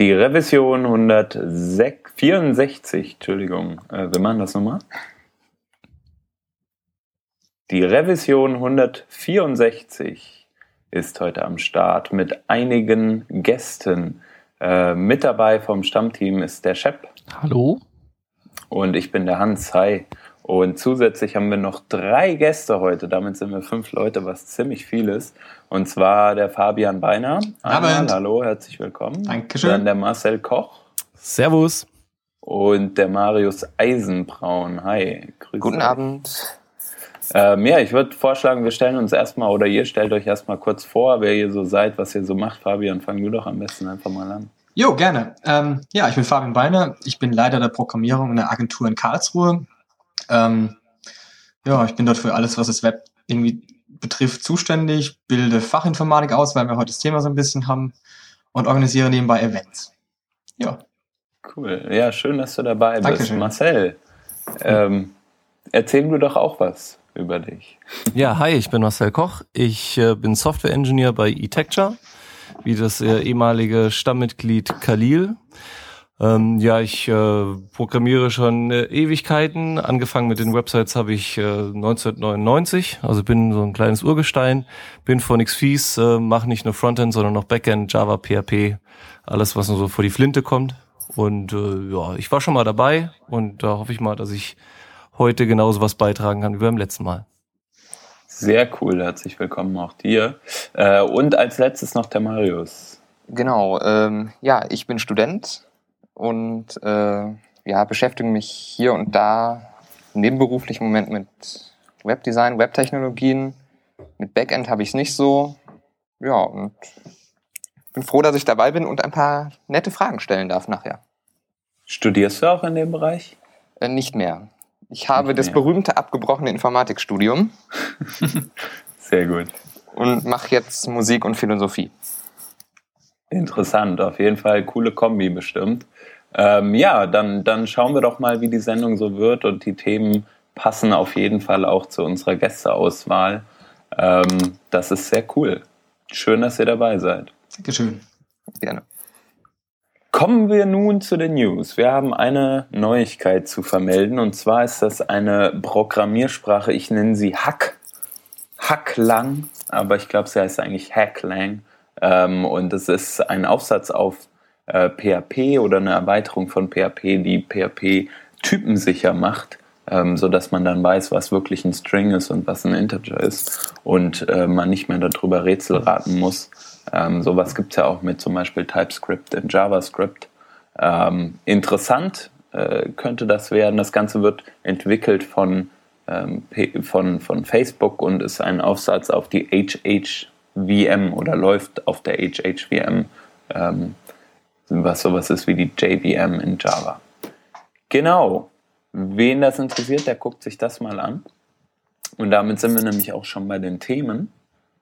Die Revision 164, Entschuldigung, äh, wir machen das nochmal. Die Revision 164 ist heute am Start mit einigen Gästen. Äh, mit dabei vom Stammteam ist der Shep. Hallo. Und ich bin der Hans. Hi. Und zusätzlich haben wir noch drei Gäste heute. Damit sind wir fünf Leute, was ziemlich viel ist. Und zwar der Fabian Beiner. Einmal, hallo, herzlich willkommen. Dankeschön. Dann der Marcel Koch. Servus. Und der Marius Eisenbraun. Hi. Grüße. Guten Abend. Ähm, ja, ich würde vorschlagen, wir stellen uns erstmal oder ihr stellt euch erstmal kurz vor, wer ihr so seid, was ihr so macht. Fabian, fang du doch am besten einfach mal an. Jo, gerne. Ähm, ja, ich bin Fabian Beiner. Ich bin Leiter der Programmierung in der Agentur in Karlsruhe. Ähm, ja, ich bin dort für alles, was das Web irgendwie betrifft, zuständig, bilde Fachinformatik aus, weil wir heute das Thema so ein bisschen haben und organisiere nebenbei Events. Ja. Cool. Ja, schön, dass du dabei bist. Dankeschön. Marcel, ähm, erzähl du doch auch was über dich. Ja, hi, ich bin Marcel Koch. Ich äh, bin Software Engineer bei eTecture, wie das äh, ehemalige Stammmitglied Khalil. Ähm, ja, ich äh, programmiere schon äh, Ewigkeiten. Angefangen mit den Websites habe ich äh, 1999, also bin so ein kleines Urgestein, bin von XFees, äh, mache nicht nur Frontend, sondern auch Backend, Java, PHP, alles, was nur so vor die Flinte kommt. Und äh, ja, ich war schon mal dabei und da hoffe ich mal, dass ich heute genauso was beitragen kann wie beim letzten Mal. Sehr cool, herzlich willkommen auch dir. Äh, und als letztes noch der Marius. Genau, ähm, ja, ich bin Student und äh, ja, beschäftige mich hier und da nebenberuflich im Moment mit Webdesign, Webtechnologien. Mit Backend habe ich es nicht so. Ja, und bin froh, dass ich dabei bin und ein paar nette Fragen stellen darf nachher. Studierst du auch in dem Bereich? Äh, nicht mehr. Ich habe das berühmte abgebrochene Informatikstudium. Sehr gut. Und mache jetzt Musik und Philosophie. Interessant, auf jeden Fall coole Kombi bestimmt. Ähm, ja, dann, dann schauen wir doch mal, wie die Sendung so wird und die Themen passen auf jeden Fall auch zu unserer Gästeauswahl. Ähm, das ist sehr cool. Schön, dass ihr dabei seid. Dankeschön. Gerne. Kommen wir nun zu den News. Wir haben eine Neuigkeit zu vermelden und zwar ist das eine Programmiersprache, ich nenne sie Hack. Hacklang, aber ich glaube, sie heißt eigentlich Hacklang. Ähm, und es ist ein Aufsatz auf äh, PHP oder eine Erweiterung von PHP, die PHP typensicher macht, ähm, sodass man dann weiß, was wirklich ein String ist und was ein Integer ist und äh, man nicht mehr darüber Rätsel raten muss. Ähm, sowas gibt es ja auch mit zum Beispiel TypeScript in JavaScript. Ähm, interessant äh, könnte das werden. Das Ganze wird entwickelt von, ähm, von, von Facebook und ist ein Aufsatz auf die HHVM oder läuft auf der HHVM, ähm, was sowas ist wie die JVM in Java. Genau. Wen das interessiert, der guckt sich das mal an. Und damit sind wir nämlich auch schon bei den Themen.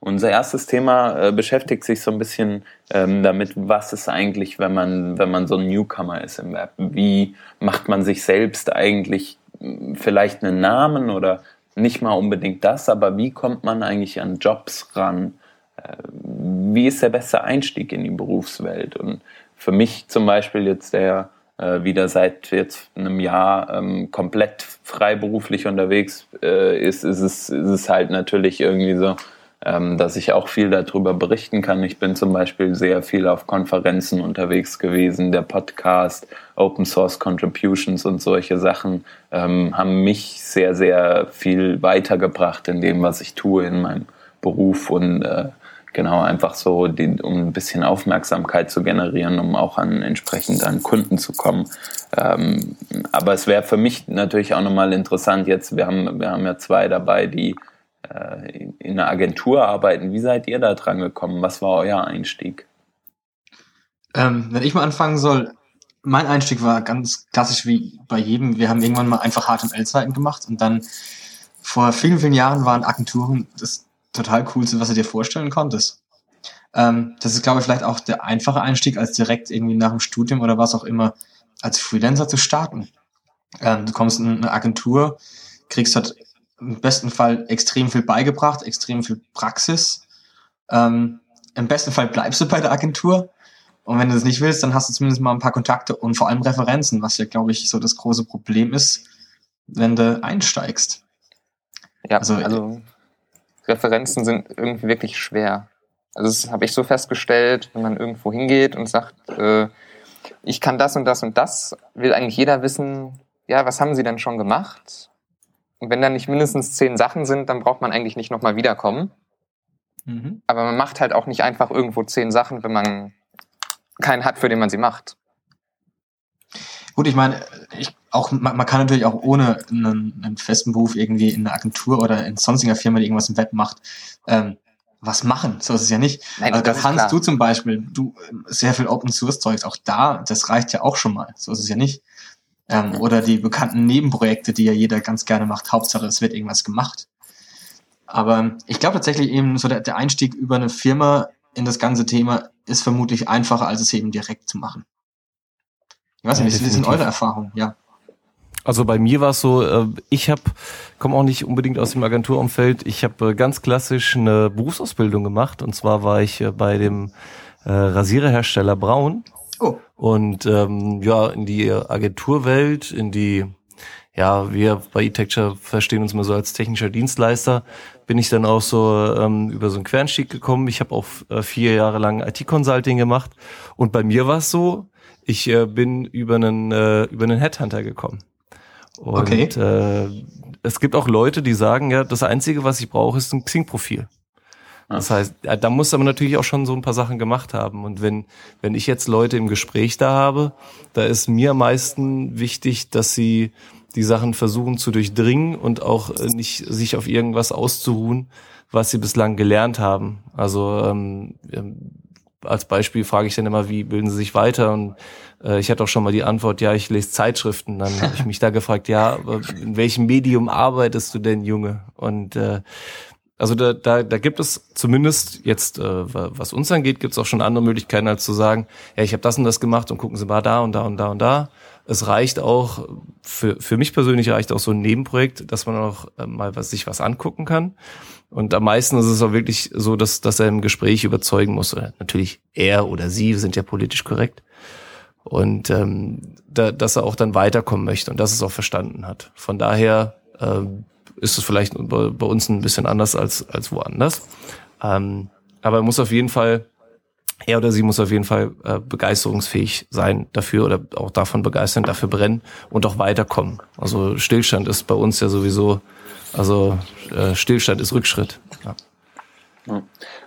Unser erstes Thema äh, beschäftigt sich so ein bisschen ähm, damit, was ist eigentlich, wenn man, wenn man so ein Newcomer ist im Web? Wie macht man sich selbst eigentlich hm, vielleicht einen Namen oder nicht mal unbedingt das, aber wie kommt man eigentlich an Jobs ran? Äh, wie ist der beste Einstieg in die Berufswelt? Und für mich zum Beispiel jetzt der äh, wieder seit jetzt einem Jahr ähm, komplett freiberuflich unterwegs äh, ist, ist es, ist es halt natürlich irgendwie so, ähm, dass ich auch viel darüber berichten kann. Ich bin zum Beispiel sehr viel auf Konferenzen unterwegs gewesen. Der Podcast, Open Source Contributions und solche Sachen ähm, haben mich sehr, sehr viel weitergebracht in dem, was ich tue in meinem Beruf und äh, genau einfach so, die, um ein bisschen Aufmerksamkeit zu generieren, um auch an entsprechend an Kunden zu kommen. Ähm, aber es wäre für mich natürlich auch nochmal interessant, jetzt, wir haben, wir haben ja zwei dabei, die äh, in einer Agentur arbeiten. Wie seid ihr da dran gekommen? Was war euer Einstieg? Ähm, wenn ich mal anfangen soll, mein Einstieg war ganz klassisch wie bei jedem. Wir haben irgendwann mal einfach HTML-Seiten gemacht und dann vor vielen, vielen Jahren waren Agenturen das total coolste, was du dir vorstellen konntest. Ähm, das ist, glaube ich, vielleicht auch der einfache Einstieg, als direkt irgendwie nach dem Studium oder was auch immer als Freelancer zu starten. Ähm, du kommst in eine Agentur, kriegst halt im besten Fall extrem viel beigebracht, extrem viel Praxis. Ähm, Im besten Fall bleibst du bei der Agentur Und wenn du das nicht willst, dann hast du zumindest mal ein paar Kontakte und vor allem Referenzen, was ja, glaube ich, so das große Problem ist, wenn du einsteigst. Ja, also, also Referenzen sind irgendwie wirklich schwer. Also das habe ich so festgestellt, wenn man irgendwo hingeht und sagt, äh, ich kann das und das und das, will eigentlich jeder wissen, ja, was haben sie denn schon gemacht? Und wenn da nicht mindestens zehn Sachen sind, dann braucht man eigentlich nicht nochmal wiederkommen. Mhm. Aber man macht halt auch nicht einfach irgendwo zehn Sachen, wenn man keinen hat, für den man sie macht. Gut, ich meine, ich auch, man, man kann natürlich auch ohne einen, einen, festen Beruf irgendwie in einer Agentur oder in sonstiger Firma, die irgendwas im Web macht, ähm, was machen. So ist es ja nicht. Nein, also da kannst du zum Beispiel, du sehr viel Open Source Zeugs, auch da, das reicht ja auch schon mal. So ist es ja nicht. Ähm, mhm. Oder die bekannten Nebenprojekte, die ja jeder ganz gerne macht. Hauptsache, es wird irgendwas gemacht. Aber ich glaube tatsächlich eben so der, der Einstieg über eine Firma in das ganze Thema ist vermutlich einfacher, als es eben direkt zu machen. Ich weiß nicht, ja, wie sind eure Erfahrungen? Ja. Also bei mir war es so, äh, ich habe komme auch nicht unbedingt aus dem Agenturumfeld. Ich habe äh, ganz klassisch eine Berufsausbildung gemacht und zwar war ich äh, bei dem Rasiererhersteller Braun. Oh. Und ähm, ja, in die Agenturwelt, in die, ja, wir bei eTexture verstehen uns mal so als technischer Dienstleister, bin ich dann auch so ähm, über so einen Quernstieg gekommen. Ich habe auch äh, vier Jahre lang IT-Consulting gemacht und bei mir war es so, ich äh, bin über einen äh, über einen Headhunter gekommen. Und okay. äh, es gibt auch Leute, die sagen, ja, das Einzige, was ich brauche, ist ein Xing-Profil. Das heißt, da muss aber natürlich auch schon so ein paar Sachen gemacht haben. Und wenn, wenn ich jetzt Leute im Gespräch da habe, da ist mir am meisten wichtig, dass sie die Sachen versuchen zu durchdringen und auch äh, nicht sich auf irgendwas auszuruhen, was sie bislang gelernt haben. Also ähm, als Beispiel frage ich dann immer, wie bilden Sie sich weiter? Und äh, ich hatte auch schon mal die Antwort, ja, ich lese Zeitschriften. Dann habe ich mich da gefragt, ja, in welchem Medium arbeitest du denn, Junge? Und äh, also da, da, da gibt es zumindest jetzt, äh, was uns angeht, gibt es auch schon andere Möglichkeiten, als zu sagen, ja, ich habe das und das gemacht und gucken Sie mal da und da und da und da. Es reicht auch, für, für mich persönlich reicht auch so ein Nebenprojekt, dass man auch äh, mal was, sich was angucken kann. Und am meisten ist es auch wirklich so, dass, dass er im Gespräch überzeugen muss. Oder natürlich er oder sie sind ja politisch korrekt. Und ähm, da, dass er auch dann weiterkommen möchte und dass es auch verstanden hat. Von daher ähm, ist es vielleicht bei, bei, uns ein bisschen anders als, als woanders. Ähm, aber er muss auf jeden Fall, er oder sie muss auf jeden Fall äh, begeisterungsfähig sein dafür oder auch davon begeistern, dafür brennen und auch weiterkommen. Also Stillstand ist bei uns ja sowieso also äh, Stillstand ist Rückschritt. Ja.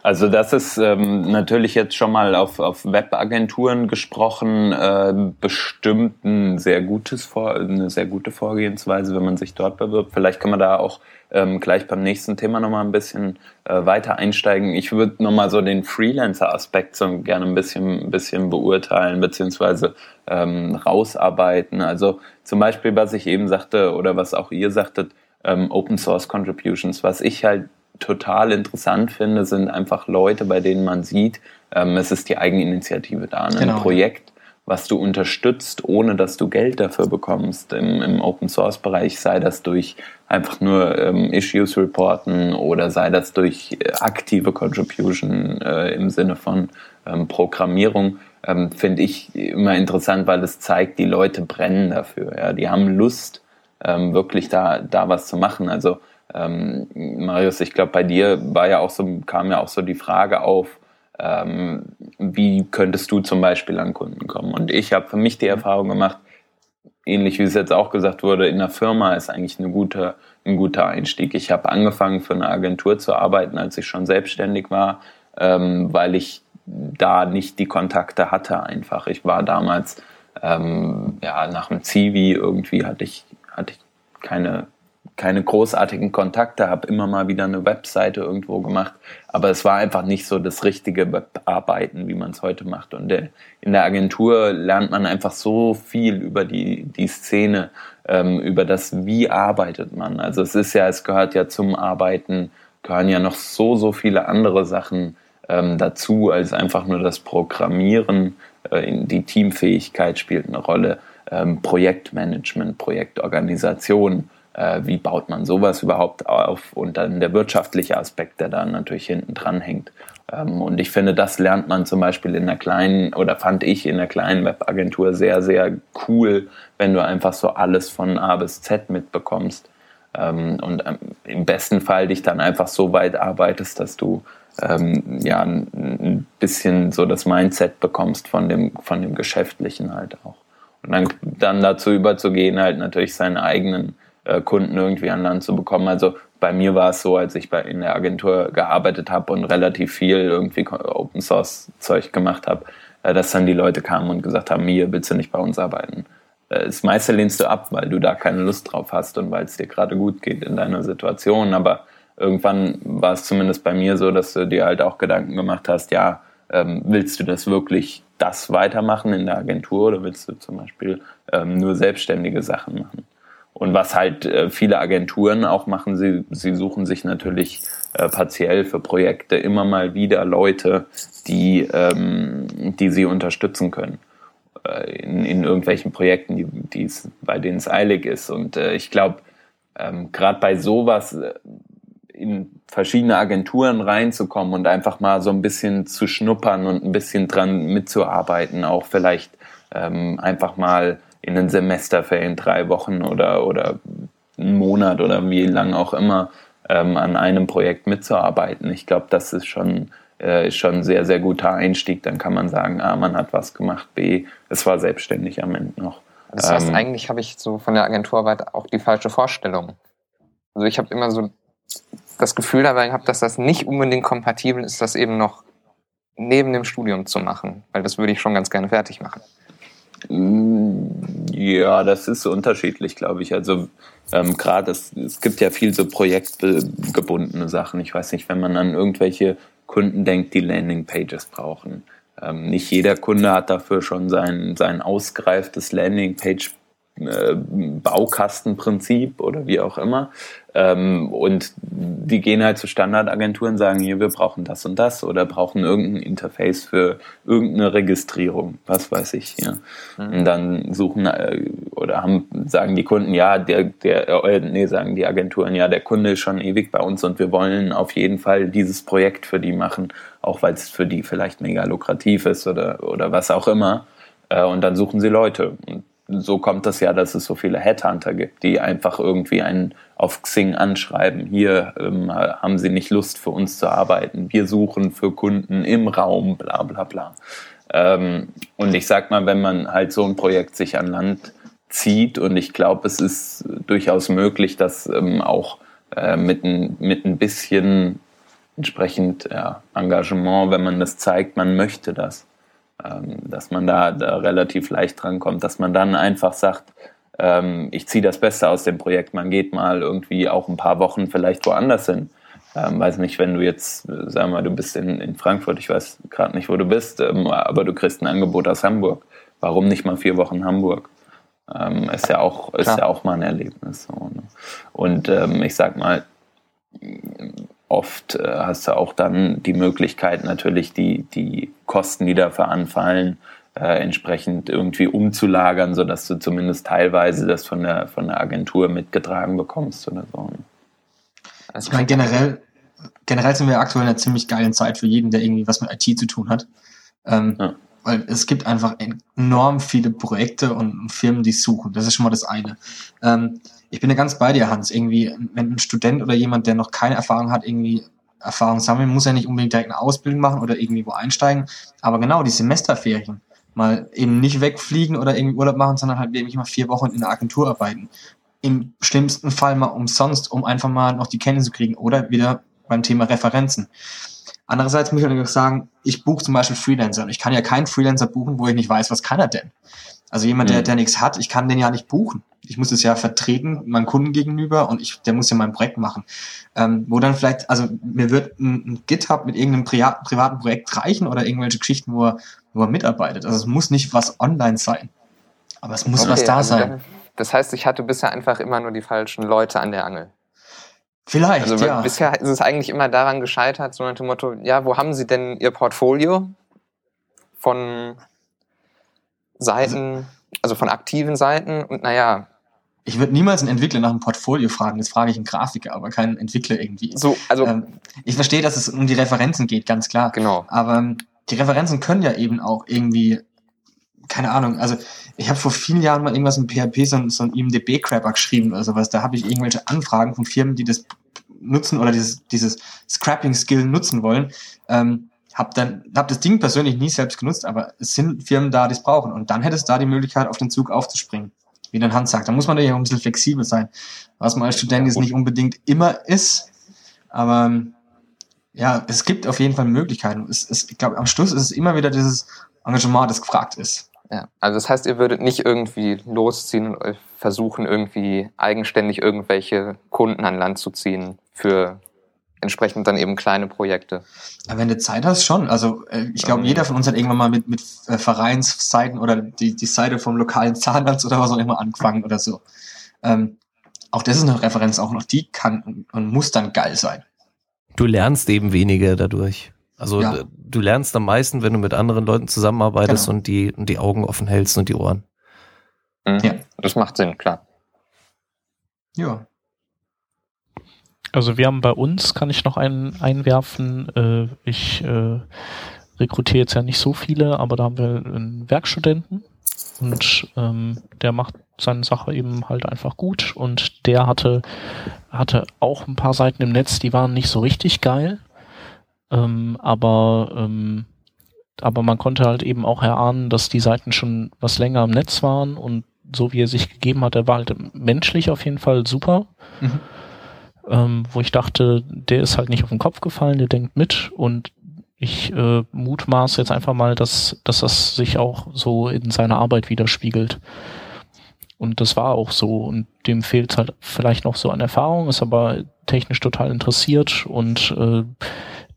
Also das ist ähm, natürlich jetzt schon mal auf, auf Webagenturen gesprochen, äh, bestimmt ein sehr gutes Vor eine sehr gute Vorgehensweise, wenn man sich dort bewirbt. Vielleicht kann man da auch ähm, gleich beim nächsten Thema nochmal ein bisschen äh, weiter einsteigen. Ich würde nochmal so den Freelancer-Aspekt so gerne ein bisschen, bisschen beurteilen, beziehungsweise ähm, rausarbeiten. Also zum Beispiel, was ich eben sagte oder was auch ihr sagtet, ähm, Open Source Contributions. Was ich halt total interessant finde, sind einfach Leute, bei denen man sieht, ähm, es ist die Eigeninitiative da, ne? genau. ein Projekt, was du unterstützt, ohne dass du Geld dafür bekommst im, im Open Source Bereich, sei das durch einfach nur ähm, Issues reporten oder sei das durch äh, aktive Contribution äh, im Sinne von ähm, Programmierung. Ähm, finde ich immer interessant, weil es zeigt, die Leute brennen dafür. Ja? Die haben Lust, ähm, wirklich da, da was zu machen. Also ähm, Marius, ich glaube, bei dir war ja auch so, kam ja auch so die Frage auf, ähm, wie könntest du zum Beispiel an Kunden kommen? Und ich habe für mich die Erfahrung gemacht, ähnlich wie es jetzt auch gesagt wurde, in der Firma ist eigentlich eine gute, ein guter Einstieg. Ich habe angefangen für eine Agentur zu arbeiten, als ich schon selbstständig war, ähm, weil ich da nicht die Kontakte hatte einfach. Ich war damals ähm, ja nach dem Zivi irgendwie hatte ich hatte ich keine, keine großartigen Kontakte, habe immer mal wieder eine Webseite irgendwo gemacht, aber es war einfach nicht so das richtige Webarbeiten, wie man es heute macht. Und in der Agentur lernt man einfach so viel über die, die Szene, ähm, über das, wie arbeitet man. Also es ist ja, es gehört ja zum Arbeiten, gehören ja noch so, so viele andere Sachen ähm, dazu, als einfach nur das Programmieren. Äh, die Teamfähigkeit spielt eine Rolle ähm, Projektmanagement, Projektorganisation, äh, wie baut man sowas überhaupt auf und dann der wirtschaftliche Aspekt, der da natürlich hinten dran hängt. Ähm, und ich finde, das lernt man zum Beispiel in einer kleinen oder fand ich in einer kleinen Webagentur sehr, sehr cool, wenn du einfach so alles von A bis Z mitbekommst. Ähm, und ähm, im besten Fall dich dann einfach so weit arbeitest, dass du ähm, ja ein bisschen so das Mindset bekommst von dem, von dem Geschäftlichen halt auch. Und dann, dann dazu überzugehen, halt natürlich seine eigenen äh, Kunden irgendwie an Land zu bekommen. Also bei mir war es so, als ich bei, in der Agentur gearbeitet habe und relativ viel irgendwie Open Source Zeug gemacht habe, äh, dass dann die Leute kamen und gesagt haben, mir willst du nicht bei uns arbeiten. Äh, das meiste lehnst du ab, weil du da keine Lust drauf hast und weil es dir gerade gut geht in deiner Situation. Aber irgendwann war es zumindest bei mir so, dass du dir halt auch Gedanken gemacht hast, ja, ähm, willst du das wirklich das weitermachen in der Agentur oder willst du zum Beispiel ähm, nur selbstständige Sachen machen? Und was halt äh, viele Agenturen auch machen, sie, sie suchen sich natürlich äh, partiell für Projekte immer mal wieder Leute, die, ähm, die sie unterstützen können. Äh, in, in irgendwelchen Projekten, die, die's, bei denen es eilig ist. Und äh, ich glaube, ähm, gerade bei sowas äh, in verschiedene Agenturen reinzukommen und einfach mal so ein bisschen zu schnuppern und ein bisschen dran mitzuarbeiten, auch vielleicht ähm, einfach mal in den Semesterferien drei Wochen oder, oder einen Monat oder wie lang auch immer ähm, an einem Projekt mitzuarbeiten. Ich glaube, das ist schon, äh, ist schon ein sehr, sehr guter Einstieg. Dann kann man sagen, A, man hat was gemacht, B, es war selbstständig am Ende noch. Das heißt, ähm, eigentlich habe ich so von der Agenturarbeit auch die falsche Vorstellung. Also ich habe immer so das Gefühl dabei gehabt, dass das nicht unbedingt kompatibel ist, das eben noch neben dem Studium zu machen, weil das würde ich schon ganz gerne fertig machen. Mm, ja, das ist unterschiedlich, glaube ich. Also ähm, gerade es, es gibt ja viel so projektgebundene Sachen. Ich weiß nicht, wenn man an irgendwelche Kunden denkt, die Landingpages brauchen. Ähm, nicht jeder Kunde hat dafür schon sein, sein ausgereiftes Landingpage Baukastenprinzip oder wie auch immer. Ähm, und die gehen halt zu Standardagenturen, sagen hier, wir brauchen das und das oder brauchen irgendein Interface für irgendeine Registrierung, was weiß ich. Ja. Mhm. Und dann suchen äh, oder haben, sagen die Kunden, ja, der, der, äh, nee, sagen die Agenturen, ja, der Kunde ist schon ewig bei uns und wir wollen auf jeden Fall dieses Projekt für die machen, auch weil es für die vielleicht mega lukrativ ist oder, oder was auch immer. Äh, und dann suchen sie Leute. Und so kommt das ja, dass es so viele Headhunter gibt, die einfach irgendwie einen auf Xing anschreiben. Hier ähm, haben sie nicht Lust für uns zu arbeiten. Wir suchen für Kunden im Raum, bla bla bla. Ähm, und ich sag mal, wenn man halt so ein Projekt sich an Land zieht und ich glaube, es ist durchaus möglich, dass ähm, auch äh, mit, ein, mit ein bisschen entsprechend ja, Engagement, wenn man das zeigt, man möchte das, dass man da, da relativ leicht drankommt, dass man dann einfach sagt, ähm, ich ziehe das Beste aus dem Projekt, man geht mal irgendwie auch ein paar Wochen vielleicht woanders hin. Ähm, weiß nicht, wenn du jetzt, sagen wir mal, du bist in, in Frankfurt, ich weiß gerade nicht, wo du bist, ähm, aber du kriegst ein Angebot aus Hamburg. Warum nicht mal vier Wochen Hamburg? Ähm, ist ja auch, ist ja auch mal ein Erlebnis. So, ne? Und ähm, ich sag mal, oft äh, hast du auch dann die Möglichkeit, natürlich die, die Kosten, die dafür anfallen, äh, entsprechend irgendwie umzulagern, sodass du zumindest teilweise das von der, von der Agentur mitgetragen bekommst oder so. Also ich meine, generell, generell sind wir aktuell in einer ziemlich geilen Zeit für jeden, der irgendwie was mit IT zu tun hat. Ähm, ja. Weil es gibt einfach enorm viele Projekte und Firmen, die suchen. Das ist schon mal das eine. Ähm, ich bin ja ganz bei dir, Hans. Irgendwie, wenn ein Student oder jemand, der noch keine Erfahrung hat, irgendwie Erfahrung sammeln, muss ja nicht unbedingt direkt eine Ausbildung machen oder irgendwie wo einsteigen. Aber genau, die Semesterferien. Mal eben nicht wegfliegen oder irgendwie Urlaub machen, sondern halt wirklich mal vier Wochen in der Agentur arbeiten. Im schlimmsten Fall mal umsonst, um einfach mal noch die Kenntnisse zu kriegen oder wieder beim Thema Referenzen. Andererseits muss ich natürlich sagen, ich buche zum Beispiel Freelancer und ich kann ja keinen Freelancer buchen, wo ich nicht weiß, was kann er denn. Also jemand, der, mhm. der nichts hat, ich kann den ja nicht buchen. Ich muss es ja vertreten, meinem Kunden gegenüber und ich, der muss ja mein Projekt machen. Ähm, wo dann vielleicht, also mir wird ein, ein GitHub mit irgendeinem privaten, privaten Projekt reichen oder irgendwelche Geschichten, wo er, wo er mitarbeitet. Also es muss nicht was online sein. Aber es muss okay, was da also sein. Das heißt, ich hatte bisher einfach immer nur die falschen Leute an der Angel. Vielleicht, also, ja. Bisher ist es eigentlich immer daran gescheitert, so nach dem Motto, ja, wo haben Sie denn Ihr Portfolio von Seiten, also von aktiven Seiten? Und naja, ich würde niemals einen Entwickler nach einem Portfolio fragen, das frage ich einen Grafiker, aber keinen Entwickler irgendwie. So, also Ähm, ich verstehe, dass es um die Referenzen geht, ganz klar. genau. Aber ähm, die Referenzen können ja eben auch irgendwie, keine Ahnung, also ich habe vor vielen Jahren mal irgendwas in PHP, so, ein- so ein IMDB-Crapper geschrieben oder sowas. Da habe ich irgendwelche Anfragen von Firmen, die das nutzen oder dieses, dieses Scrapping-Skill nutzen wollen. Ähm, hab dann hab das Ding persönlich nie selbst genutzt, aber es sind Firmen da, die es brauchen. Und dann hättest du da die Möglichkeit, auf den Zug aufzuspringen. Wie der Hans sagt. Da muss man ja auch ein bisschen flexibel sein. Was man als Student jetzt nicht unbedingt immer ist. Aber ja, es gibt auf jeden Fall Möglichkeiten. Es, es, ich glaube, am Schluss ist es immer wieder dieses Engagement, das gefragt ist. Ja. Also das heißt, ihr würdet nicht irgendwie losziehen und euch versuchen, irgendwie eigenständig irgendwelche Kunden an Land zu ziehen für entsprechend dann eben kleine Projekte. Aber wenn du Zeit hast, schon. Also äh, ich glaube, Ähm. jeder von uns hat irgendwann mal mit, mit äh, Vereinsseiten oder die, die Seite vom lokalen Zahnarzt oder was auch immer angefangen oder so. Ähm, auch das ist eine Referenz, auch noch die kann und, muss dann geil sein. Du lernst eben weniger dadurch. Also Ja. äh, du lernst am meisten, wenn du mit anderen Leuten zusammenarbeitest Genau. und die, und die Augen offen hältst und die Ohren. Mhm. Ja. Das macht Sinn, klar. Ja. Also wir haben bei uns, kann ich noch einen einwerfen, äh, ich äh, rekrutiere jetzt ja nicht so viele, aber da haben wir einen Werkstudenten und ähm, der macht seine Sache eben halt einfach gut und der hatte, hatte auch ein paar Seiten im Netz, die waren nicht so richtig geil, ähm, aber ähm, aber man konnte halt eben auch erahnen, dass die Seiten schon was länger im Netz waren und so wie er sich gegeben hat, er war halt menschlich auf jeden Fall super Mhm. Ähm, wo ich dachte, der ist halt nicht auf den Kopf gefallen, der denkt mit und ich äh, mutmaß jetzt einfach mal, dass, dass das sich auch so in seiner Arbeit widerspiegelt. Und das war auch so. Und dem fehlt halt vielleicht noch so an Erfahrung, ist aber technisch total interessiert und äh,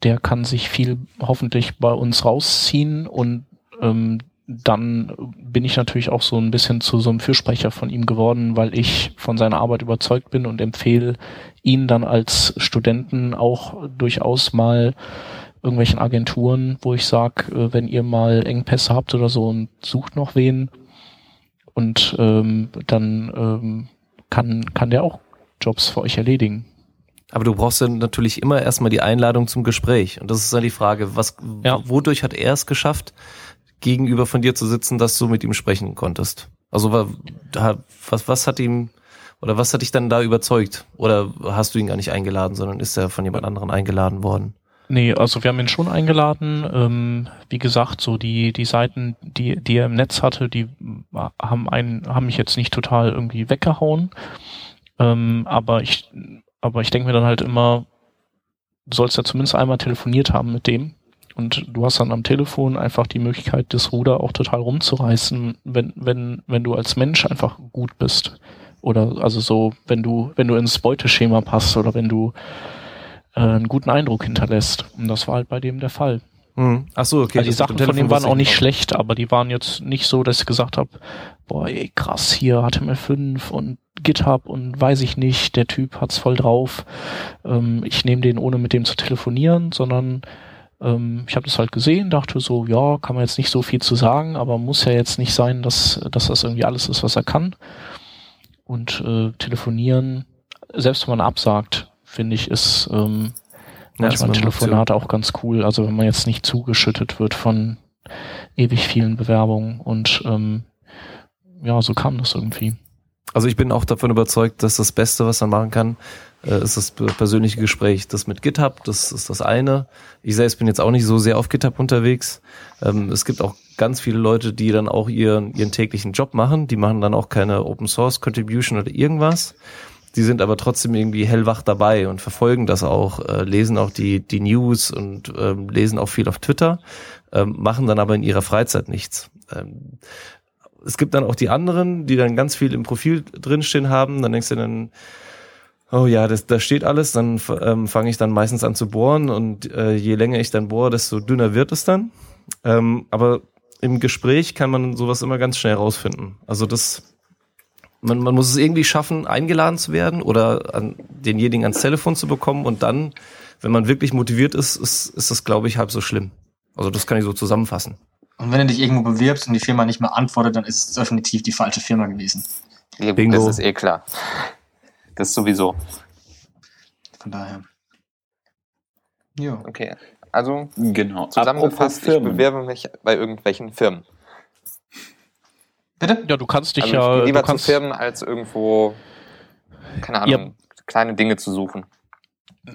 der kann sich viel hoffentlich bei uns rausziehen und ähm, dann bin ich natürlich auch so ein bisschen zu so einem Fürsprecher von ihm geworden, weil ich von seiner Arbeit überzeugt bin und empfehle ihn dann als Studenten auch durchaus mal irgendwelchen Agenturen, wo ich sage, wenn ihr mal Engpässe habt oder so und sucht noch wen und ähm, dann ähm, kann, kann der auch Jobs für euch erledigen. Aber du brauchst dann natürlich immer erstmal die Einladung zum Gespräch. Und das ist dann die Frage, was, Ja. wodurch hat er es geschafft, gegenüber von dir zu sitzen, dass du mit ihm sprechen konntest? Also was, was hat ihm oder was hat dich dann da überzeugt? Oder hast du ihn gar nicht eingeladen, sondern ist er von jemand anderem eingeladen worden? Nee, also wir haben ihn schon eingeladen. Ähm, wie gesagt, so die, die Seiten, die, die er im Netz hatte, die haben einen, haben mich jetzt nicht total irgendwie weggehauen. Ähm, aber ich, aber ich denke mir dann halt immer, du sollst ja zumindest einmal telefoniert haben mit dem. Und du hast dann am Telefon einfach die Möglichkeit, das Ruder auch total rumzureißen, wenn, wenn, wenn du als Mensch einfach gut bist. Oder also so, wenn du, wenn du ins Beuteschema passt oder wenn du äh, einen guten Eindruck hinterlässt. Und das war halt bei dem der Fall. Hm. Ach so, okay. also die Sachen von dem waren auch ich nicht schlecht, aber die waren jetzt nicht so, dass ich gesagt habe, boah, ey, krass, hier HTML5 und GitHub und weiß ich nicht, der Typ hat's voll drauf. Ähm, ich nehme den, ohne mit dem zu telefonieren, sondern ähm, ich habe das halt gesehen, dachte so, ja, kann man jetzt nicht so viel zu sagen, aber muss ja jetzt nicht sein, dass, dass das irgendwie alles ist, was er kann. Und äh, telefonieren, selbst wenn man absagt, finde ich, ist ähm, Ja, manchmal ein Telefonat auch ganz cool. Also wenn man jetzt nicht zugeschüttet wird von ewig vielen Bewerbungen und ähm, ja, so kam das irgendwie. Also ich bin auch davon überzeugt, dass das Beste, was man machen kann, ist das pe- persönliche Gespräch. Das mit GitHub, das ist das eine. Ich selbst bin jetzt auch nicht so sehr auf GitHub unterwegs. Ähm, es gibt auch ganz viele Leute, die dann auch ihren, ihren täglichen Job machen. Die machen dann auch keine Open Source Contribution oder irgendwas. Die sind aber trotzdem irgendwie hellwach dabei und verfolgen das auch, äh, lesen auch die, die News und ähm, lesen auch viel auf Twitter, ähm, machen dann aber in ihrer Freizeit nichts. Es gibt dann auch die anderen, die dann ganz viel im Profil drinstehen haben. Dann denkst du dann, oh ja, das, da steht alles. Dann ähm, fange ich dann meistens an zu bohren und äh, je länger ich dann bohre, desto dünner wird es dann. Ähm, aber im Gespräch kann man sowas immer ganz schnell rausfinden. Also das, man, man muss es irgendwie schaffen, eingeladen zu werden oder an denjenigen ans Telefon zu bekommen und dann, wenn man wirklich motiviert ist, ist, ist das, glaube ich, halb so schlimm. Also das kann ich so zusammenfassen. Und wenn du dich irgendwo bewirbst und die Firma nicht mehr antwortet, dann ist es definitiv die falsche Firma gewesen. Bingo. Das ist eh klar. Das sowieso. Von daher. Ja. Okay. Also Genau. zusammengefasst, ich bewerbe mich bei irgendwelchen Firmen. Bitte? Ja, du kannst dich Also ja, lieber zu Firmen, als irgendwo, keine Ahnung, kleine Dinge zu suchen.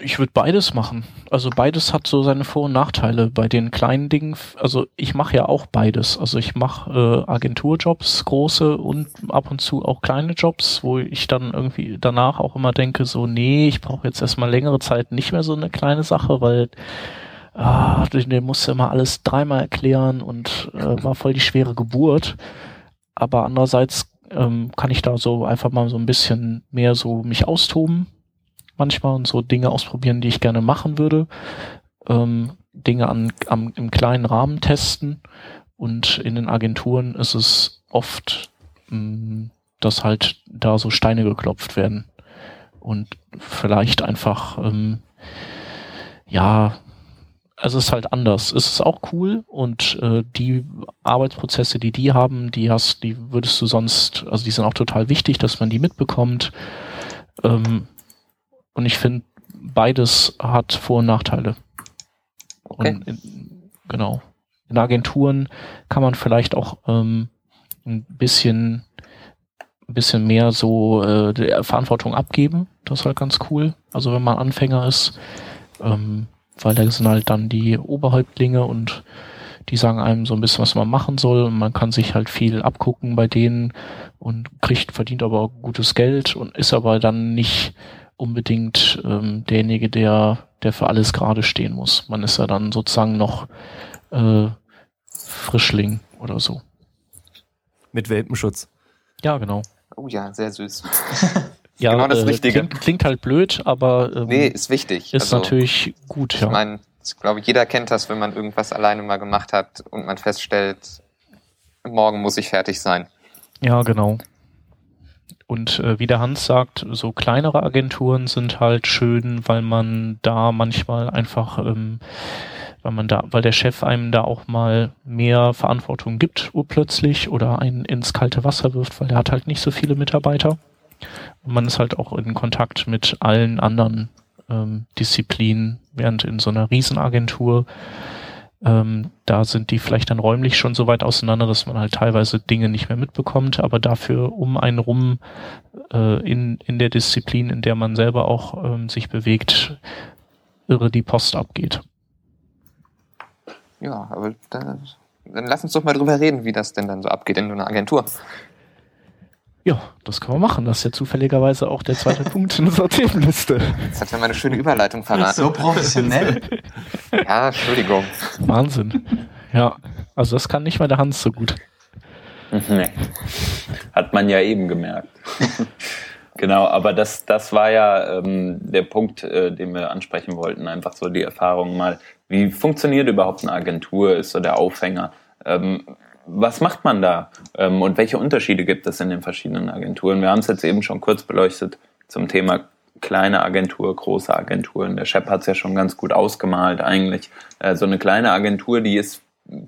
Ich würde beides machen. Also beides hat so seine Vor- und Nachteile. Bei den kleinen Dingen, also ich mache ja auch beides. Also ich mache äh, Agenturjobs, große und ab und zu auch kleine Jobs, wo ich dann irgendwie danach auch immer denke, so, nee, ich brauche jetzt erstmal längere Zeit nicht mehr so eine kleine Sache, weil ah, der musste immer alles dreimal erklären und äh, war voll die schwere Geburt. Aber andererseits ähm, kann ich da so einfach mal so ein bisschen mehr so mich austoben manchmal und so Dinge ausprobieren, die ich gerne machen würde. Ähm, Dinge an, am, im kleinen Rahmen testen. Und in den Agenturen ist es oft, mh, dass halt da so Steine geklopft werden. Und vielleicht einfach, ähm, ja, es ist halt anders. Es ist auch cool und äh, die Arbeitsprozesse, die die haben, die hast, die würdest du sonst, also die sind auch total wichtig, dass man die mitbekommt. Ähm, und ich finde, beides hat Vor- und Nachteile. Okay. Und in, genau. In Agenturen kann man vielleicht auch ähm, ein bisschen, ein bisschen mehr so äh, die Verantwortung abgeben. Das ist halt ganz cool. Also wenn man Anfänger ist, ähm, weil da sind halt dann die Oberhäuptlinge und die sagen einem so ein bisschen, was man machen soll. Und man kann sich halt viel abgucken bei denen und kriegt, verdient aber auch gutes Geld und ist aber dann nicht unbedingt ähm, derjenige, der, der für alles gerade stehen muss. Man ist ja dann sozusagen noch äh, Frischling oder so. Mit Welpenschutz. Ja, genau. Oh ja, sehr süß. Ja, Genau das äh, Richtige. Klingt, klingt halt blöd, aber ähm, Nee, ist wichtig. ist Also, natürlich gut, Ich ja. meine, ich glaube, jeder kennt das, wenn man irgendwas alleine mal gemacht hat und man feststellt, morgen muss ich fertig sein. Ja, genau. Und äh, wie der Hans sagt, so kleinere Agenturen sind halt schön, weil man da manchmal einfach, ähm, weil man da, weil der Chef einem da auch mal mehr Verantwortung gibt, urplötzlich oder einen ins kalte Wasser wirft, weil der hat halt nicht so viele Mitarbeiter. Und man ist halt auch in Kontakt mit allen anderen ähm, Disziplinen, während in so einer Riesenagentur ähm, da sind die vielleicht dann räumlich schon so weit auseinander, dass man halt teilweise Dinge nicht mehr mitbekommt, aber dafür um einen rum äh, in, in der Disziplin, in der man selber auch ähm, sich bewegt, irre die Post abgeht. Ja, aber da, dann lass uns doch mal drüber reden, wie das denn dann so abgeht in so einer Agentur. Ja, das kann man machen. Das ist ja zufälligerweise auch der zweite Punkt in unserer Themenliste. Das hat ja mal eine schöne Überleitung verraten. So professionell. Ja, Entschuldigung. Wahnsinn. Ja, also das kann nicht mal der Hans so gut. Nee. Hat man ja eben gemerkt. genau, aber das, das war ja ähm, der Punkt, äh, den wir ansprechen wollten. Einfach so die Erfahrung mal. Wie funktioniert überhaupt eine Agentur? Ist so der Aufhänger. Ähm, was macht man da? Ähm, und welche Unterschiede gibt es in den verschiedenen Agenturen? Wir haben es jetzt eben schon kurz beleuchtet zum Thema kleine Agentur, große Agenturen. Der Shep hat es ja schon ganz gut ausgemalt eigentlich. Äh, so eine kleine Agentur, die ist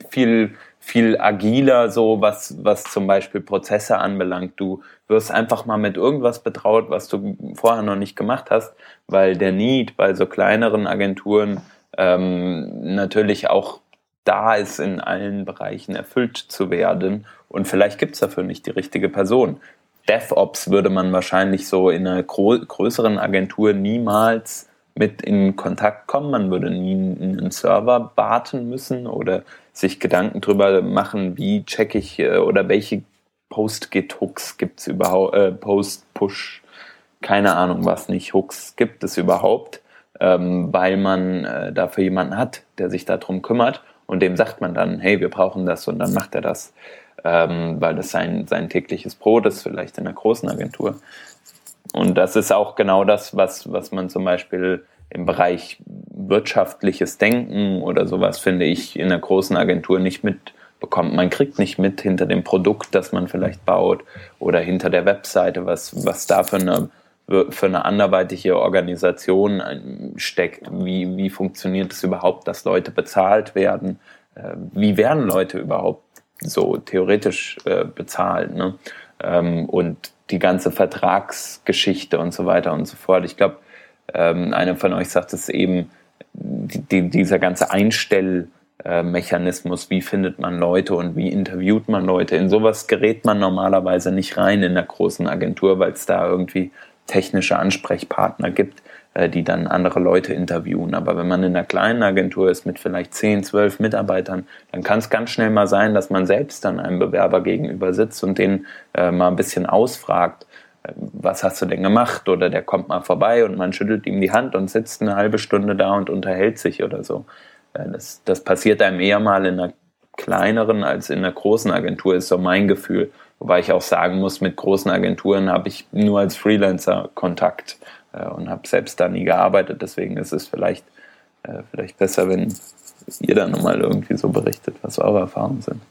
viel viel agiler, so was, was zum Beispiel Prozesse anbelangt. Du wirst einfach mal mit irgendwas betraut, was du vorher noch nicht gemacht hast, weil der Need bei so kleineren Agenturen ähm, natürlich auch da ist, in allen Bereichen erfüllt zu werden. Und vielleicht gibt's dafür nicht die richtige Person. DevOps würde man wahrscheinlich so in einer größeren Agentur niemals mit in Kontakt kommen. Man würde nie einen Server warten müssen oder sich Gedanken drüber machen, wie checke ich äh, oder welche Post-Git-Hooks gibt's überhaupt, äh, Post-Push, keine Ahnung was nicht, Hooks gibt es überhaupt, ähm, weil man äh, dafür jemanden hat, der sich darum kümmert und dem sagt man dann, hey, wir brauchen das und dann macht er das, ähm, weil das sein, sein tägliches Brot ist, vielleicht in einer großen Agentur. Und das ist auch genau das, was, was man zum Beispiel im Bereich wirtschaftliches Denken oder sowas, finde ich, in einer großen Agentur nicht mitbekommt. Man kriegt nicht mit hinter dem Produkt, das man vielleicht baut oder hinter der Webseite, was, was da für eine, für eine anderweitige Organisation steckt. Wie, wie funktioniert es überhaupt, dass Leute bezahlt werden? Äh, Wie werden Leute überhaupt so theoretisch äh, bezahlt. Ne? Ähm, und die ganze Vertragsgeschichte und so weiter und so fort. Ich glaube, ähm, einer von euch sagt es eben, die, die, dieser ganze Einstellmechanismus, wie findet man Leute und wie interviewt man Leute. In sowas gerät man normalerweise nicht rein in der großen Agentur, weil es da irgendwie technische Ansprechpartner gibt, äh, die dann andere Leute interviewen. Aber wenn man in einer kleinen Agentur ist mit vielleicht 10, 12 Mitarbeitern, dann kann es ganz schnell mal sein, dass man selbst dann einem Bewerber gegenüber sitzt und den äh, mal ein bisschen ausfragt was hast du denn gemacht? Oder der kommt mal vorbei und man schüttelt ihm die Hand und sitzt eine halbe Stunde da und unterhält sich oder so. Das, das passiert einem eher mal in einer kleineren als in einer großen Agentur, ist so mein Gefühl. Wobei ich auch sagen muss, mit großen Agenturen habe ich nur als Freelancer Kontakt äh, und habe selbst da nie gearbeitet. Deswegen ist es vielleicht, äh, vielleicht besser, wenn ihr dann nochmal irgendwie so berichtet, was eure Erfahrungen sind.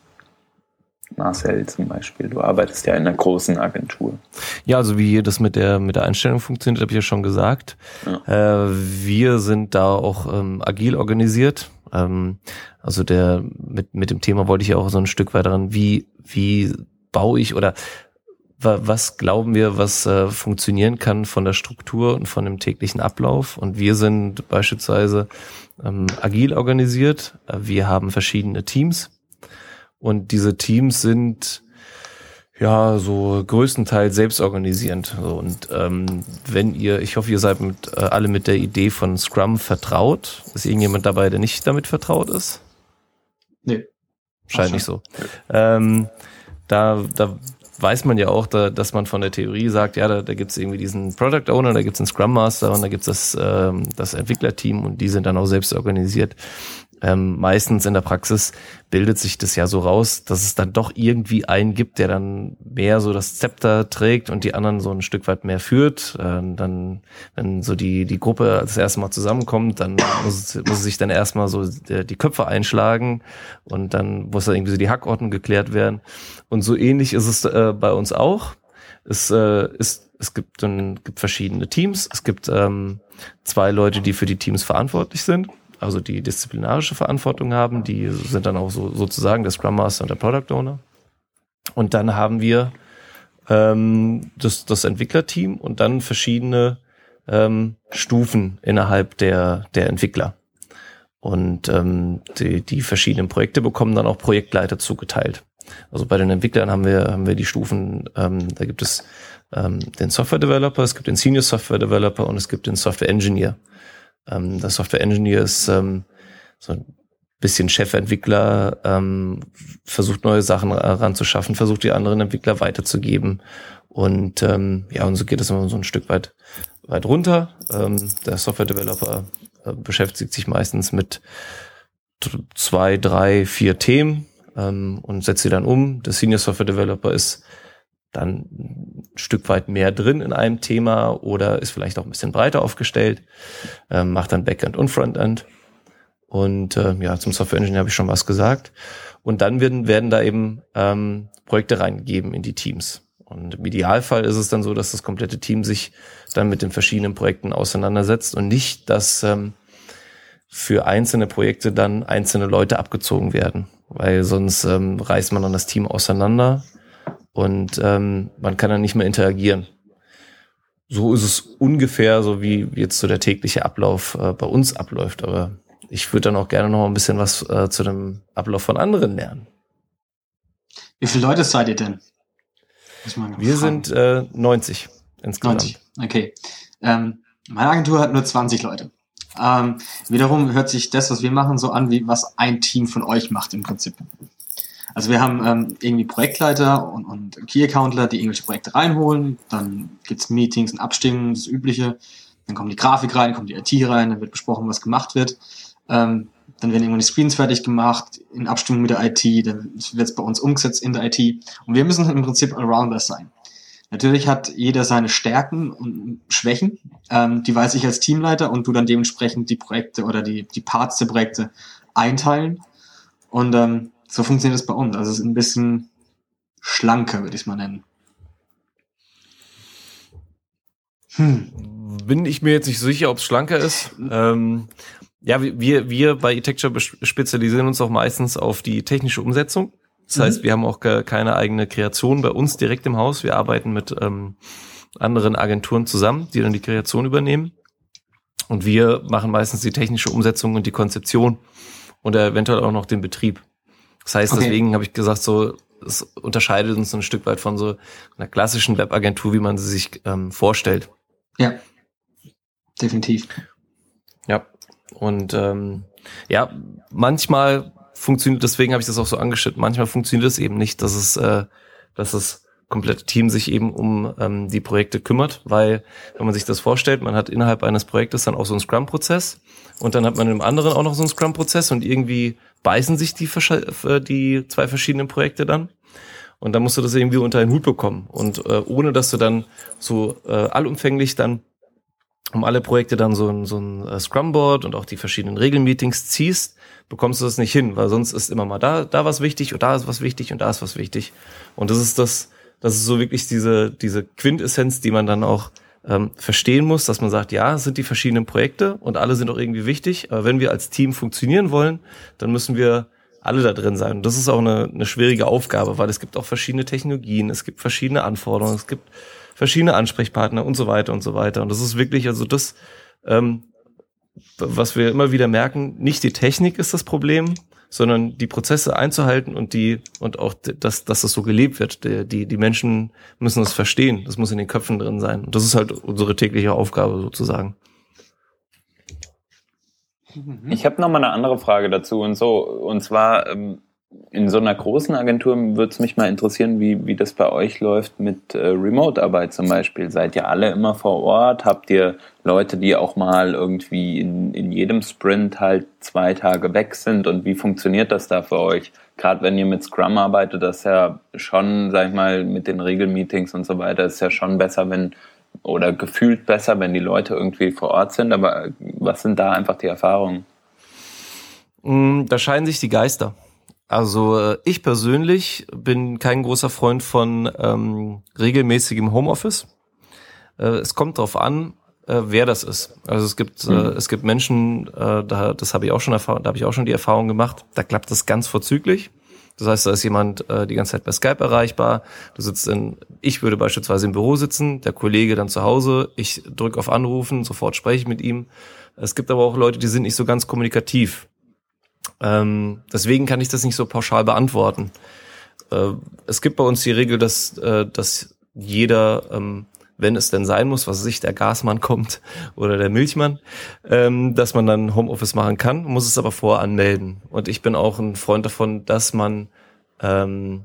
Marcel zum Beispiel. Du arbeitest ja in einer großen Agentur. Ja, also wie das mit der mit der Einstellung funktioniert, habe ich ja schon gesagt. Ja. Äh, wir sind da auch ähm, agil organisiert. Ähm, also der mit mit dem Thema wollte ich ja auch so ein Stück weiter ran. Wie wie baue ich oder was glauben wir, was äh, funktionieren kann von der Struktur und von dem täglichen Ablauf? Und wir sind beispielsweise ähm, agil organisiert. Wir haben verschiedene Teams und diese Teams sind ja so größtenteils selbstorganisierend. Und ähm, wenn ihr, ich hoffe, ihr seid mit, äh, alle mit der Idee von Scrum vertraut. Ist irgendjemand dabei, der nicht damit vertraut ist? Nee. Scheint nicht so. Ähm, da, da weiß man ja auch, da, dass man von der Theorie sagt, ja, da, da gibt es irgendwie diesen Product Owner, da gibt es einen Scrum Master und da gibt es das, ähm, das Entwicklerteam und die sind dann auch selbst organisiert ähm, meistens in der Praxis bildet sich das ja so raus, dass es dann doch irgendwie einen gibt, der dann mehr so das Zepter trägt und die anderen so ein Stück weit mehr führt. Ähm, dann, wenn so die, die Gruppe das erste Mal zusammenkommt, dann muss, muss sich dann erstmal so die, Köpfe einschlagen und dann muss da irgendwie so die Hackordnung geklärt werden. Und so ähnlich ist es äh, bei uns auch. Es äh, ist, es gibt dann gibt verschiedene Teams. Es gibt ähm, zwei Leute, die für die Teams verantwortlich sind also die disziplinarische Verantwortung haben, die sind dann auch so, sozusagen der Scrum Master und der Product Owner. Und dann haben wir ähm, das, das Entwicklerteam und dann verschiedene ähm, Stufen innerhalb der, der Entwickler. Und ähm, die, die verschiedenen Projekte bekommen dann auch Projektleiter zugeteilt. Also bei den Entwicklern haben wir, haben wir die Stufen, ähm, da gibt es ähm, den Software Developer, es gibt den Senior Software Developer und es gibt den Software Engineer. Ähm, der Software Engineer ist ähm, so ein bisschen Chefentwickler, ähm, versucht neue Sachen ranzuschaffen, versucht die anderen Entwickler weiterzugeben. Und ähm, ja, und so geht es immer so ein Stück weit weit runter. Ähm, der Software Developer äh, beschäftigt sich meistens mit zwei, drei, vier Themen ähm, und setzt sie dann um. Der Senior Software Developer ist dann ein Stück weit mehr drin in einem Thema oder ist vielleicht auch ein bisschen breiter aufgestellt, ähm, macht dann Backend und Frontend. Und äh, ja, zum Software Engineer habe ich schon was gesagt. Und dann werden, werden da eben ähm, Projekte reingegeben in die Teams. Und im Idealfall ist es dann so, dass das komplette Team sich dann mit den verschiedenen Projekten auseinandersetzt und nicht, dass ähm, für einzelne Projekte dann einzelne Leute abgezogen werden. Weil sonst ähm, reißt man dann das Team auseinander und ähm, man kann dann nicht mehr interagieren. So ist es ungefähr so, wie jetzt so der tägliche Ablauf äh, bei uns abläuft. Aber ich würde dann auch gerne noch ein bisschen was äh, zu dem Ablauf von anderen lernen. Wie viele Leute seid ihr denn? Wir sind äh, 90 insgesamt. 90, okay. Ähm, meine Agentur hat nur 20 Leute. Ähm, wiederum hört sich das, was wir machen, so an, wie was ein Team von euch macht im Prinzip. Also wir haben ähm, irgendwie Projektleiter und, und Key-Accountler, die irgendwelche Projekte reinholen. Dann gibt's Meetings und Abstimmungen, das Übliche. Dann kommt die Grafik rein, kommt die IT rein, dann wird besprochen, was gemacht wird. Ähm, dann werden irgendwann die Screens fertig gemacht, in Abstimmung mit der IT, dann wird es bei uns umgesetzt in der IT. Und wir müssen im Prinzip Allrounder sein. Natürlich hat jeder seine Stärken und Schwächen. Ähm, die weiß ich als Teamleiter und du dann dementsprechend die Projekte oder die, die Parts der Projekte einteilen. Und ähm, so funktioniert es bei uns. Also es ist ein bisschen schlanker, würde ich es mal nennen. Hm. Bin ich mir jetzt nicht sicher, ob es schlanker ist. Ähm, ja, wir, wir bei eTexture spezialisieren uns auch meistens auf die technische Umsetzung. Das mhm. heißt, wir haben auch keine eigene Kreation bei uns direkt im Haus. Wir arbeiten mit ähm, anderen Agenturen zusammen, die dann die Kreation übernehmen. Und wir machen meistens die technische Umsetzung und die Konzeption und eventuell auch noch den Betrieb. Das heißt, okay. deswegen habe ich gesagt, so es unterscheidet uns ein Stück weit von so einer klassischen Webagentur, wie man sie sich ähm, vorstellt. Ja, definitiv. Ja, und ähm, ja, manchmal funktioniert, deswegen habe ich das auch so angeschnitten, manchmal funktioniert es eben nicht, dass es, äh, dass das komplette Team sich eben um ähm, die Projekte kümmert, weil wenn man sich das vorstellt, man hat innerhalb eines Projektes dann auch so einen Scrum-Prozess und dann hat man im anderen auch noch so einen Scrum-Prozess und irgendwie beißen sich die, äh, die zwei verschiedenen Projekte dann. Und dann musst du das irgendwie unter einen Hut bekommen. Und äh, ohne dass du dann so äh, allumfänglich dann um alle Projekte dann so ein, so ein äh, Scrum-Board und auch die verschiedenen Regelmeetings ziehst, bekommst du das nicht hin, weil sonst ist immer mal da, da was wichtig und da ist was wichtig und da ist was wichtig. Und das ist das, das ist so wirklich diese, diese Quintessenz, die man dann auch ähm, verstehen muss, dass man sagt, ja, es sind die verschiedenen Projekte und alle sind auch irgendwie wichtig, aber wenn wir als Team funktionieren wollen, dann müssen wir alle da drin sein. Und das ist auch eine, eine schwierige Aufgabe, weil es gibt auch verschiedene Technologien, es gibt verschiedene Anforderungen, es gibt verschiedene Ansprechpartner und so weiter und so weiter. Und das ist wirklich also das, ähm, was wir immer wieder merken, nicht die Technik ist das Problem, sondern die Prozesse einzuhalten und die und auch dass dass das so gelebt wird. Die die Menschen müssen das verstehen. Das muss in den Köpfen drin sein. Und das ist halt unsere tägliche Aufgabe sozusagen. Ich habe noch mal eine andere Frage dazu und so und zwar ähm, in so einer großen Agentur würde es mich mal interessieren, wie, wie das bei euch läuft mit äh, Remote-Arbeit zum Beispiel. Seid ihr alle immer vor Ort? Habt ihr Leute, die auch mal irgendwie in, in jedem Sprint halt zwei Tage weg sind? Und wie funktioniert das da für euch? Gerade wenn ihr mit Scrum arbeitet, das ist ja schon, sag ich mal, mit den Regelmeetings und so weiter, ist ja schon besser, wenn oder gefühlt besser, wenn die Leute irgendwie vor Ort sind. Aber was sind da einfach die Erfahrungen? Mm, da scheiden sich die Geister. Also äh, ich persönlich bin kein großer Freund von ähm, regelmäßigem Homeoffice. Äh, es kommt darauf an, äh, wer das ist. Also es gibt mhm. äh, es gibt Menschen, äh, da das habe ich auch schon erfahren, da habe ich auch schon die Erfahrung gemacht. Da klappt das ganz vorzüglich. Das heißt, da ist jemand äh, die ganze Zeit bei Skype erreichbar. Du sitzt in, ich würde beispielsweise im Büro sitzen, der Kollege dann zu Hause. Ich drücke auf Anrufen, sofort spreche ich mit ihm. Es gibt aber auch Leute, die sind nicht so ganz kommunikativ. Ähm, deswegen kann ich das nicht so pauschal beantworten. Äh, es gibt bei uns die Regel, dass, äh, dass jeder, ähm, wenn es denn sein muss, was sich der Gasmann kommt oder der Milchmann, ähm, dass man dann Homeoffice machen kann, muss es aber voranmelden. Und ich bin auch ein Freund davon, dass man, ähm,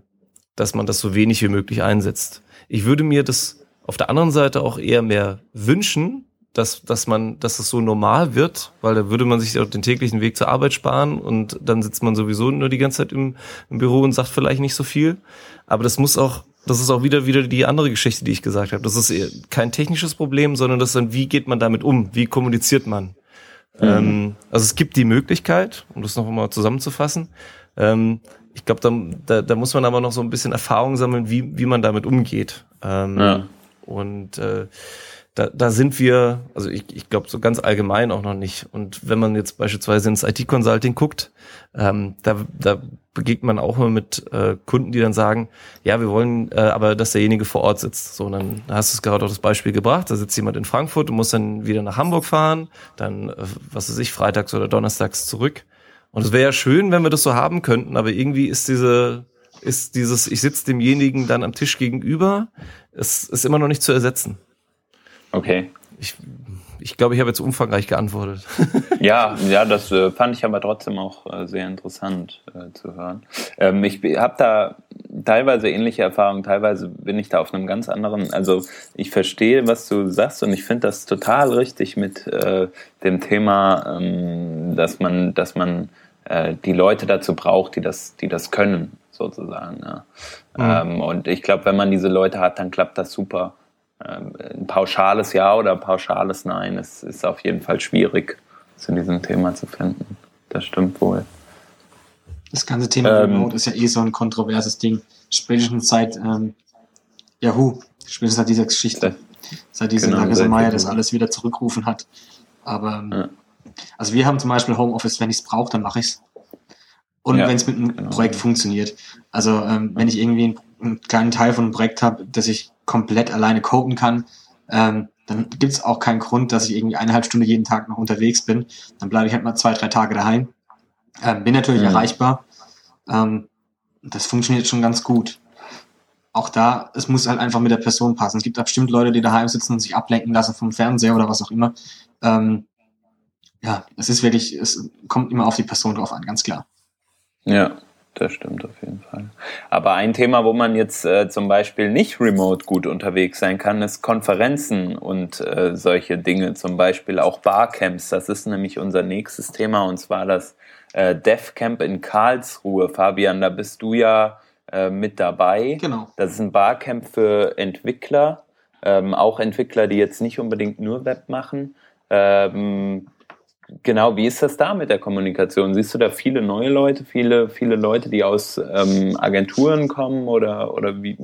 dass man das so wenig wie möglich einsetzt. Ich würde mir das auf der anderen Seite auch eher mehr wünschen, dass, dass man, dass es so normal wird, weil da würde man sich auch den täglichen Weg zur Arbeit sparen und dann sitzt man sowieso nur die ganze Zeit im, im Büro und sagt vielleicht nicht so viel. Aber das muss auch, das ist auch wieder wieder die andere Geschichte, die ich gesagt habe. Das ist kein technisches Problem, sondern das ist dann, wie geht man damit um? Wie kommuniziert man? Mhm. Ähm, also es gibt die Möglichkeit, um das noch mal zusammenzufassen. Ähm, ich glaube, da, da, da muss man aber noch so ein bisschen Erfahrung sammeln, wie, wie man damit umgeht. Ähm, ja. Und äh, da, da sind wir, also ich, ich glaube so ganz allgemein auch noch nicht. Und wenn man jetzt beispielsweise ins IT-Consulting guckt, ähm, da, da begegnet man auch mal mit äh, Kunden, die dann sagen, ja, wir wollen äh, aber, dass derjenige vor Ort sitzt. So, und dann hast du es gerade auch das Beispiel gebracht, da sitzt jemand in Frankfurt und muss dann wieder nach Hamburg fahren, dann, äh, was weiß ich, freitags oder donnerstags zurück. Und es wäre ja schön, wenn wir das so haben könnten, aber irgendwie ist diese, ist dieses, ich sitze demjenigen dann am Tisch gegenüber, es ist immer noch nicht zu ersetzen. Okay. Ich, ich glaube, ich habe jetzt umfangreich geantwortet. ja, ja, das äh, fand ich aber trotzdem auch äh, sehr interessant äh, zu hören. Ähm, ich habe da teilweise ähnliche Erfahrungen, teilweise bin ich da auf einem ganz anderen. Also ich verstehe, was du sagst und ich finde das total richtig mit äh, dem Thema, ähm, dass man, dass man äh, die Leute dazu braucht, die das, die das können, sozusagen. Ja. Mhm. Ähm, und ich glaube, wenn man diese Leute hat, dann klappt das super. Ähm, ein pauschales Ja oder ein pauschales Nein ist, ist auf jeden Fall schwierig zu diesem Thema zu finden. Das stimmt wohl. Das ganze Thema ähm, Remote ist ja eh so ein kontroverses Ding. Spätestens seit ähm, Yahoo, spätestens seit dieser Geschichte, seit dieser genau, Lage Meier das alles wieder zurückrufen hat. Aber ähm, ja. also wir haben zum Beispiel Homeoffice, wenn ich es brauche, dann mache ich es. und Ja, wenn es mit einem genau. Projekt funktioniert. Also ähm, wenn ich irgendwie einen, einen kleinen Teil von einem Projekt habe, das ich komplett alleine coden kann, ähm, dann gibt es auch keinen Grund, dass ich irgendwie eineinhalb Stunden jeden Tag noch unterwegs bin. Dann bleibe ich halt mal zwei, drei Tage daheim. Ähm, bin natürlich Mhm. erreichbar. Ähm, das funktioniert schon ganz gut. Auch da, es muss halt einfach mit der Person passen. Es gibt da bestimmt Leute, die daheim sitzen und sich ablenken lassen vom Fernseher oder was auch immer. Ähm, ja, es ist wirklich, es kommt immer auf die Person drauf an, ganz klar. Ja, das stimmt auf jeden Fall. Aber ein Thema, wo man jetzt äh, zum Beispiel nicht remote gut unterwegs sein kann, ist Konferenzen und äh, solche Dinge, zum Beispiel auch Barcamps. Das ist nämlich unser nächstes Thema und zwar das äh, DevCamp in Karlsruhe. Fabian, da bist du ja äh, mit dabei. Genau. Das ist ein Barcamp für Entwickler, ähm, auch Entwickler, die jetzt nicht unbedingt nur Web machen. Ähm, genau, wie ist das da mit der Kommunikation? Siehst du da viele neue Leute, viele, viele Leute, die aus ähm, Agenturen kommen oder, oder wie,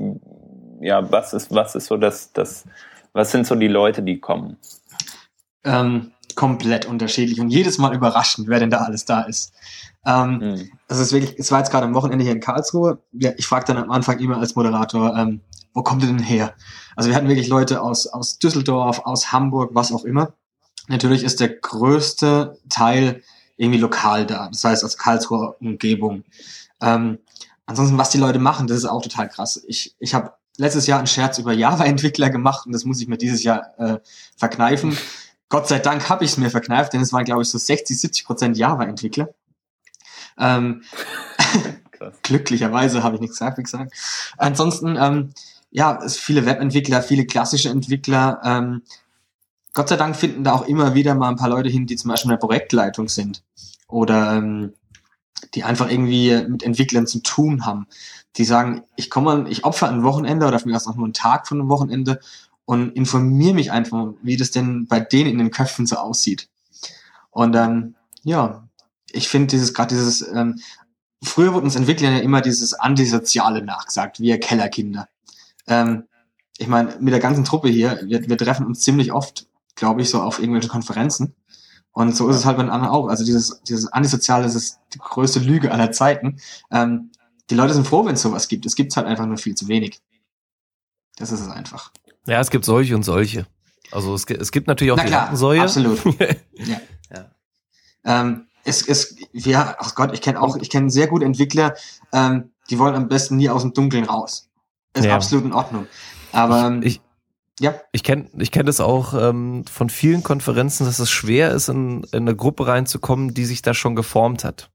ja, was ist, was ist so das, das, was sind so die Leute, die kommen? Ähm, komplett unterschiedlich und jedes Mal überraschend, wer denn da alles da ist. Ähm, Hm. Das ist wirklich, es war jetzt gerade am Wochenende hier in Karlsruhe. Ja, ich frage dann am Anfang immer als Moderator, ähm, wo kommt ihr denn her? Also wir hatten wirklich Leute aus, aus Düsseldorf, aus Hamburg, was auch immer. Natürlich ist der größte Teil irgendwie lokal da. Das heißt aus Karlsruher Umgebung. Ähm, ansonsten, was die Leute machen, das ist auch total krass. Ich, ich habe letztes Jahr einen Scherz über Java-Entwickler gemacht und das muss ich mir dieses Jahr äh, verkneifen. Gott sei Dank habe ich es mir verkneift, denn es waren, glaube ich, so 60, 70 Prozent Java-Entwickler. Ähm, glücklicherweise habe ich nichts gesagt, wie gesagt. Ansonsten, ähm, ja, es viele Webentwickler, viele klassische Entwickler. Ähm, Gott sei Dank finden da auch immer wieder mal ein paar Leute hin, die zum Beispiel in der Projektleitung sind oder ähm, die einfach irgendwie mit Entwicklern zu tun haben. Die sagen, ich komme, ich opfer ein Wochenende oder vielleicht auch nur einen Tag von einem Wochenende und informiere mich einfach, wie das denn bei denen in den Köpfen so aussieht. Und ähm, ja, ich finde dieses gerade dieses ähm, früher wurde uns Entwicklern ja immer dieses Antisoziale nachgesagt, wir Kellerkinder. Ähm, ich meine, mit der ganzen Truppe hier, wir, wir treffen uns ziemlich oft, glaube ich, so auf irgendwelche Konferenzen. Und so ist es halt bei den anderen auch. Also dieses, dieses Antisoziale, das ist die größte Lüge aller Zeiten. Ähm, die Leute sind froh, wenn es sowas gibt. Es gibt halt einfach nur viel zu wenig. Das ist es einfach. Ja, es gibt solche und solche. Also es, es gibt natürlich auch Na die klar, Rattensäue. absolut. ja. Ja. Ähm, es, es, ja, ach Gott, ich kenne auch, ich kenne sehr gute Entwickler, ähm, die wollen am besten nie aus dem Dunkeln raus. Ist Ja. absolut in Ordnung. Aber ähm, Ich, ja, ich kenne ich kenn das auch ähm, von vielen Konferenzen, dass es schwer ist, in, in eine Gruppe reinzukommen, die sich da schon geformt hat.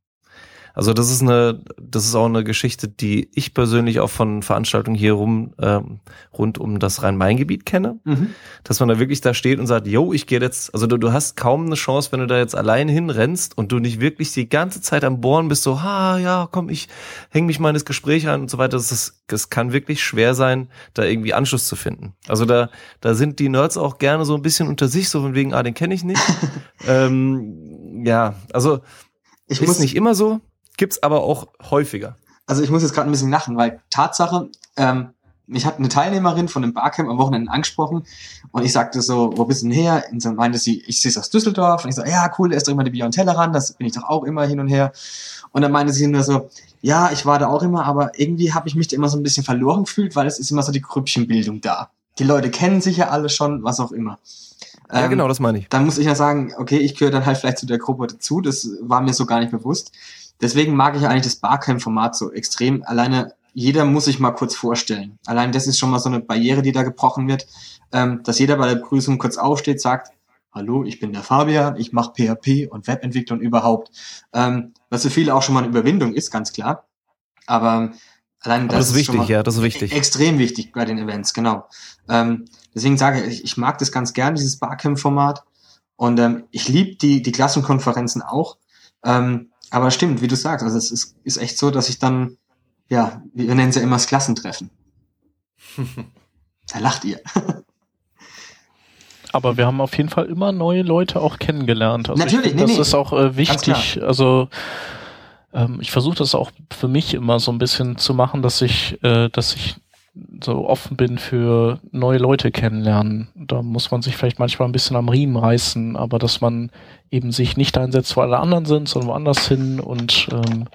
Also das ist eine, das ist auch eine Geschichte, die ich persönlich auch von Veranstaltungen hier rum ähm, rund um das Rhein-Main-Gebiet kenne, mhm. dass man da wirklich da steht und sagt, yo, ich gehe jetzt, also du, du hast kaum eine Chance, wenn du da jetzt allein hinrennst und du nicht wirklich die ganze Zeit am Bohren bist, so, ha, ja, komm, ich häng mich mal in das Gespräch an und so weiter. Das, ist, das kann wirklich schwer sein, da irgendwie Anschluss zu finden. Also da, da sind die Nerds auch gerne so ein bisschen unter sich, so von wegen, ah, den kenne ich nicht. ähm, ja, also ich ist muss nicht immer so, gibt's aber auch häufiger. Also ich muss jetzt gerade ein bisschen lachen, weil Tatsache, ähm, mich hat eine Teilnehmerin von dem Barcamp am Wochenende angesprochen und ich sagte so, wo bist du denn her? Und so meinte sie, ich sehe es aus Düsseldorf. Und ich so, ja, cool, da ist doch immer die Beyond Tellerrand, das bin ich doch auch immer hin und her. Und dann meinte sie nur so, ja, ich war da auch immer, aber irgendwie habe ich mich da immer so ein bisschen verloren gefühlt, weil es ist immer so die Grüppchenbildung da. Die Leute kennen sich ja alle schon, was auch immer. Ja, Ähm, genau, das meine ich. dann muss ich ja sagen, okay, ich gehöre dann halt vielleicht zu der Gruppe dazu. Das war mir so gar nicht bewusst. Deswegen mag ich eigentlich das Barcamp-Format so extrem. Alleine jeder muss sich mal kurz vorstellen. Allein das ist schon mal so eine Barriere, die da gebrochen wird, ähm, dass jeder bei der Begrüßung kurz aufsteht, sagt, hallo, ich bin der Fabian, ich mache PHP und Webentwicklung überhaupt. Ähm, was für viele auch schon mal eine Überwindung ist, ganz klar. Aber allein Aber das ist schon wichtig, mal ja, das ist wichtig. Extrem wichtig bei den Events, genau. Ähm, deswegen sage ich, ich mag das ganz gern, dieses Barcamp-Format. Und ähm, ich liebe die, die Klassenkonferenzen auch. Ähm, aber stimmt, wie du sagst, also es ist, ist echt so, dass ich dann, ja, wir nennen es ja immer das Klassentreffen. da lacht ihr. Aber wir haben auf jeden Fall immer neue Leute auch kennengelernt. Also Natürlich, ich nee, das nee. ist auch äh, wichtig. Also ähm, ich versuche das auch für mich immer so ein bisschen zu machen, dass ich, äh, dass ich so offen bin für neue Leute kennenlernen. da muss man sich vielleicht manchmal ein bisschen am Riemen reißen, aber dass man eben sich nicht einsetzt, wo alle anderen sind, sondern woanders hin und ähm,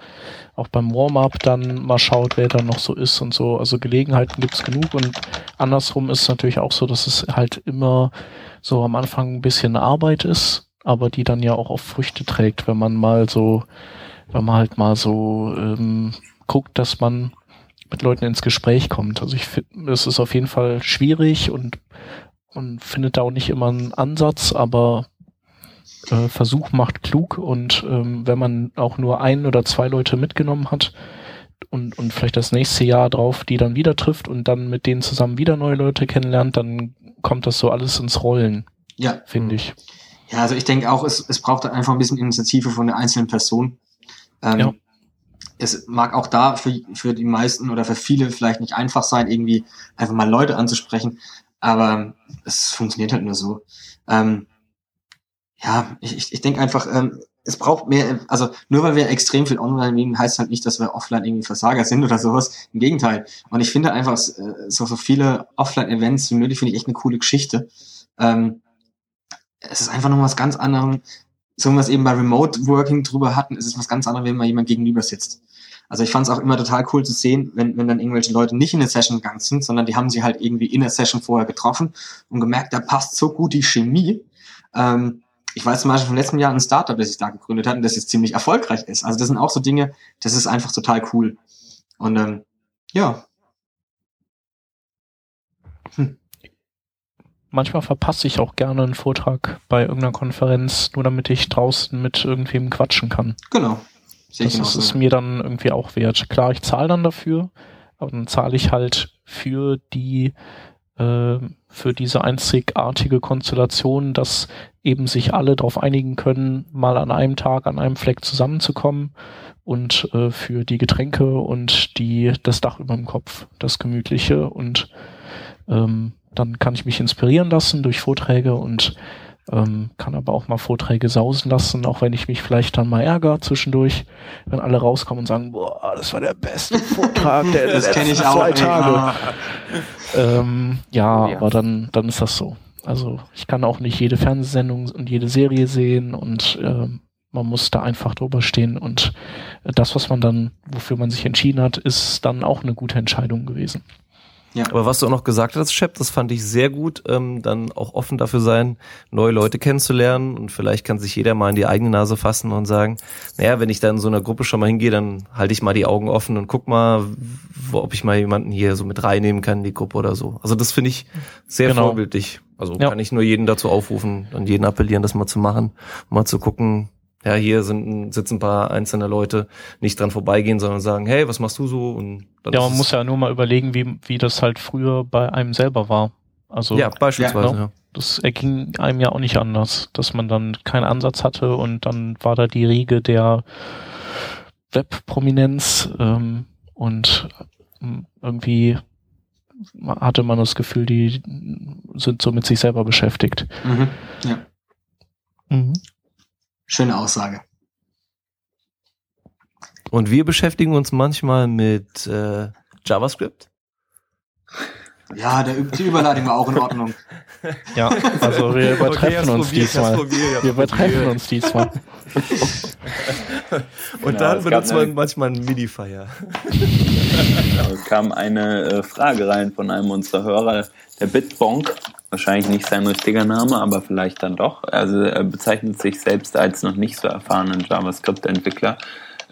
auch beim Warm-up dann mal schaut, wer da noch so ist und so. Also Gelegenheiten gibt's genug und andersrum ist natürlich auch so, dass es halt immer so am Anfang ein bisschen Arbeit ist, aber die dann ja auch auf Früchte trägt, wenn man mal so, wenn man halt mal so ähm, guckt, dass man mit Leuten ins Gespräch kommt. Also ich finde, es ist auf jeden Fall schwierig und und findet da auch nicht immer einen Ansatz, aber äh, Versuch macht klug und ähm, wenn man auch nur ein oder zwei Leute mitgenommen hat und, und vielleicht das nächste Jahr drauf die dann wieder trifft und dann mit denen zusammen wieder neue Leute kennenlernt, dann kommt das so alles ins Rollen. Ja. Finde ich. Ja, also ich denke auch, es, es braucht einfach ein bisschen Initiative von der einzelnen Person. Ähm, ja. Es mag auch da für, für die meisten oder für viele vielleicht nicht einfach sein, irgendwie einfach mal Leute anzusprechen, aber es funktioniert halt nur so. Ähm, ja, ich, ich denke einfach, ähm, es braucht mehr, also nur weil wir extrem viel online nehmen, heißt halt nicht, dass wir offline irgendwie Versager sind oder sowas. Im Gegenteil. Und ich finde einfach äh, so, so viele Offline-Events wie möglich, finde ich echt eine coole Geschichte. Ähm, es ist einfach noch was ganz anderes. So wie wir es eben bei Remote Working drüber hatten, ist es was ganz anderes, wenn man jemand gegenüber sitzt. Also ich fand es auch immer total cool zu sehen, wenn, wenn dann irgendwelche Leute nicht in eine Session gegangen sind, sondern die haben sie halt irgendwie in der Session vorher getroffen und gemerkt, da passt so gut die Chemie. Ähm, ich weiß zum Beispiel vom letzten Jahr ein Startup, das ich da gegründet hatte, das jetzt ziemlich erfolgreich ist. Also das sind auch so Dinge, das ist einfach total cool. Und ähm, ja. Hm. Manchmal verpasse ich auch gerne einen Vortrag bei irgendeiner Konferenz, nur damit ich draußen mit irgendwem quatschen kann. Genau. Das ist es mir dann irgendwie auch wert. Klar, ich zahle dann dafür, aber dann zahle ich halt für die äh, für diese einzigartige Konstellation, dass eben sich alle darauf einigen können, mal an einem Tag, an einem Fleck zusammenzukommen und äh, für die Getränke und die das Dach über dem Kopf, das Gemütliche und ähm, dann kann ich mich inspirieren lassen durch Vorträge und ähm, kann aber auch mal Vorträge sausen lassen, auch wenn ich mich vielleicht dann mal ärgere zwischendurch, wenn alle rauskommen und sagen, boah, das war der beste Vortrag der das letzten ich zwei Tage. Ähm, ja, ja, aber dann, dann ist das so. Also ich kann auch nicht jede Fernsehsendung und jede Serie sehen und ähm, man muss da einfach drüber stehen und das, was man dann, wofür man sich entschieden hat, ist dann auch eine gute Entscheidung gewesen. Ja. Aber was du auch noch gesagt hast, Shep, das fand ich sehr gut, ähm, dann auch offen dafür sein, neue Leute kennenzulernen und vielleicht kann sich jeder mal in die eigene Nase fassen und sagen, naja, wenn ich da in so einer Gruppe schon mal hingehe, dann halte ich mal die Augen offen und guck mal, wo, ob ich mal jemanden hier so mit reinnehmen kann in die Gruppe oder so. Also das finde ich sehr genau. vorbildlich. Also ja. kann ich nur jeden dazu aufrufen, und jeden appellieren, das mal zu machen, mal zu gucken, ja, hier sind, sitzen ein paar einzelne Leute, nicht dran vorbeigehen, sondern sagen, hey, was machst du so? Und ja, man muss ja nur mal überlegen, wie, wie das halt früher bei einem selber war. Also, ja, beispielsweise. Ja, ja. Das erging einem ja auch nicht anders, dass man dann keinen Ansatz hatte und dann war da die Riege der Webprominenz ähm, und ähm, irgendwie hatte man das Gefühl, die sind so mit sich selber beschäftigt. Mhm. Ja. Mhm. Schöne Aussage. Und wir beschäftigen uns manchmal mit äh, JavaScript. Ja, der, die Überleitung war auch in Ordnung. Ja, also wir übertreffen okay, uns probiert, diesmal. Probiert, wir übertreffen uns diesmal. Und genau, dann benutzt man manchmal einen MIDI-Fire. es kam eine äh, Frage rein von einem unserer Hörer, der Bitbonk. Wahrscheinlich nicht sein richtiger Name, aber vielleicht dann doch. Also er bezeichnet sich selbst als noch nicht so erfahrenen JavaScript-Entwickler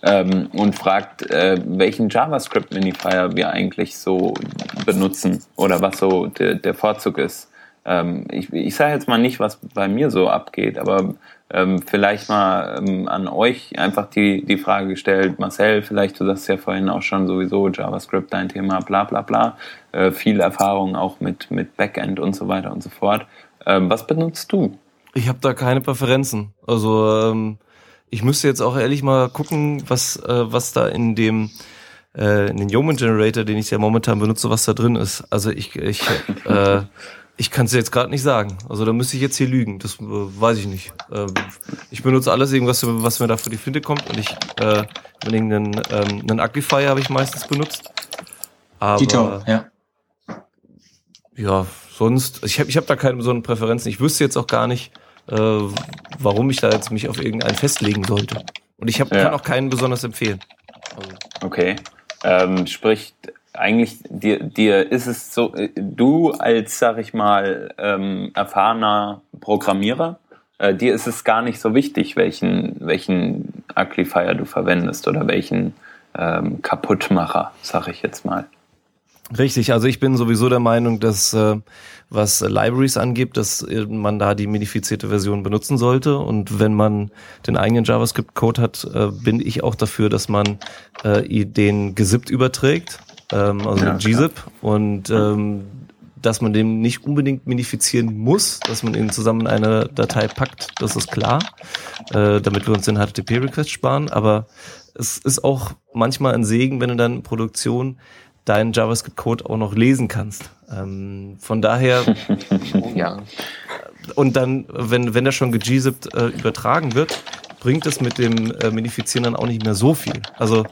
ähm, und fragt, äh, welchen JavaScript-Minifier wir eigentlich so benutzen oder was so der, der Vorzug ist. Ähm, ich ich sage jetzt mal nicht, was bei mir so abgeht, aber ähm, vielleicht mal ähm, an euch einfach die, die Frage gestellt, Marcel, vielleicht du sagst ja vorhin auch schon sowieso JavaScript dein Thema, bla bla bla, äh, viel Erfahrung auch mit, mit Backend und so weiter und so fort. Ähm, was benutzt du? Ich habe da keine Präferenzen. Also ähm, ich müsste jetzt auch ehrlich mal gucken, was, äh, was da in dem äh, in den Yeoman Generator, den ich ja momentan benutze, was da drin ist. Also ich, ich, äh, ich kann es jetzt gerade nicht sagen. Also da müsste ich jetzt hier lügen. Das äh, weiß ich nicht. Äh, ich benutze alles irgendwas, was mir da für die Flinte kommt. Und ich äh, einen, ähm, einen Uglifier habe ich meistens benutzt. Aber, Dito, ja. Ja, sonst, ich habe ich hab da keine besonderen Präferenzen. Ich wüsste jetzt auch gar nicht, äh, warum ich da jetzt mich auf irgendeinen festlegen sollte. Und ich hab, Ja. kann auch keinen besonders empfehlen. Okay. Ähm, sprich, eigentlich dir, dir ist es so, äh, du als, sag ich mal, ähm, erfahrener Programmierer, äh, dir ist es gar nicht so wichtig, welchen, welchen Uglifier du verwendest oder welchen ähm, Kaputtmacher, sag ich jetzt mal. Richtig, also ich bin sowieso der Meinung, dass äh, was Libraries angeht, dass äh, man da die minifizierte Version benutzen sollte. Und wenn man den eigenen JavaScript-Code hat, äh, bin ich auch dafür, dass man äh, den gesippt überträgt, ähm, also Ja, gzip und ähm, dass man den nicht unbedingt minifizieren muss, dass man ihn zusammen in eine Datei packt, das ist klar, äh, damit wir uns den HTTP-Request sparen. Aber es ist auch manchmal ein Segen, wenn du dann in Produktion deinen JavaScript-Code auch noch lesen kannst. Ähm, von daher, ja. und dann, wenn, wenn der schon gegzippt äh, übertragen wird, bringt es mit dem äh, Minifizieren dann auch nicht mehr so viel. Also,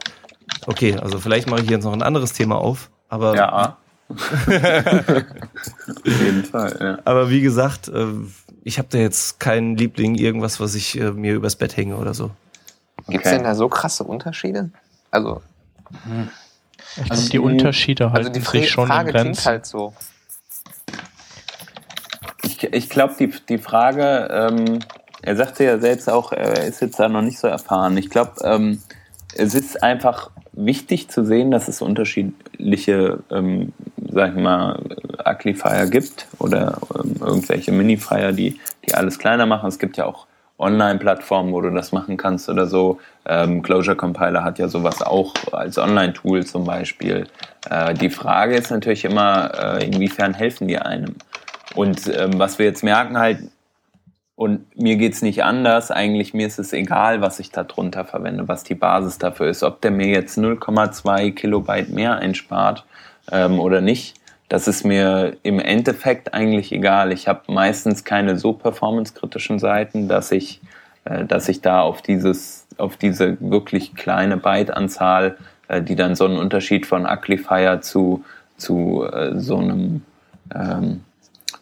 okay, also vielleicht mache ich jetzt noch ein anderes Thema auf, aber, Ja. Auf jeden Fall, ja. aber wie gesagt, äh, ich habe da jetzt keinen Liebling, irgendwas, was ich äh, mir übers Bett hänge oder so. Gibt es Okay. denn da so krasse Unterschiede? Also, Ich Also glaub, die die- Unterschiede also halten die sich schon Frage in klingt Grenzen. halt so. Ich, ich glaube, die, die Frage, ähm, er sagte ja selbst auch, er ist jetzt da noch nicht so erfahren. Ich glaube, ähm, es ist einfach wichtig zu sehen, dass es unterschiedliche, ähm, sag ich mal, Uglifier gibt oder ähm, irgendwelche Minifier, die, die alles kleiner machen. Es gibt ja auch Online-Plattformen, wo du das machen kannst oder so. Ähm, Closure Compiler hat ja sowas auch als Online-Tool zum Beispiel. Äh, die Frage ist natürlich immer, äh, inwiefern helfen die einem? Und ähm, was wir jetzt merken halt, und mir geht's nicht anders, eigentlich mir ist es egal, was ich da drunter verwende, was die Basis dafür ist, ob der mir jetzt 0,2 Kilobyte mehr einspart ähm, oder nicht. Das ist mir im Endeffekt eigentlich egal. Ich habe meistens keine so performancekritischen Seiten, dass ich, äh, dass ich da auf dieses, auf diese wirklich kleine Byte-Anzahl, äh, die dann so einen Unterschied von Uglifier zu, zu äh, so einem ähm,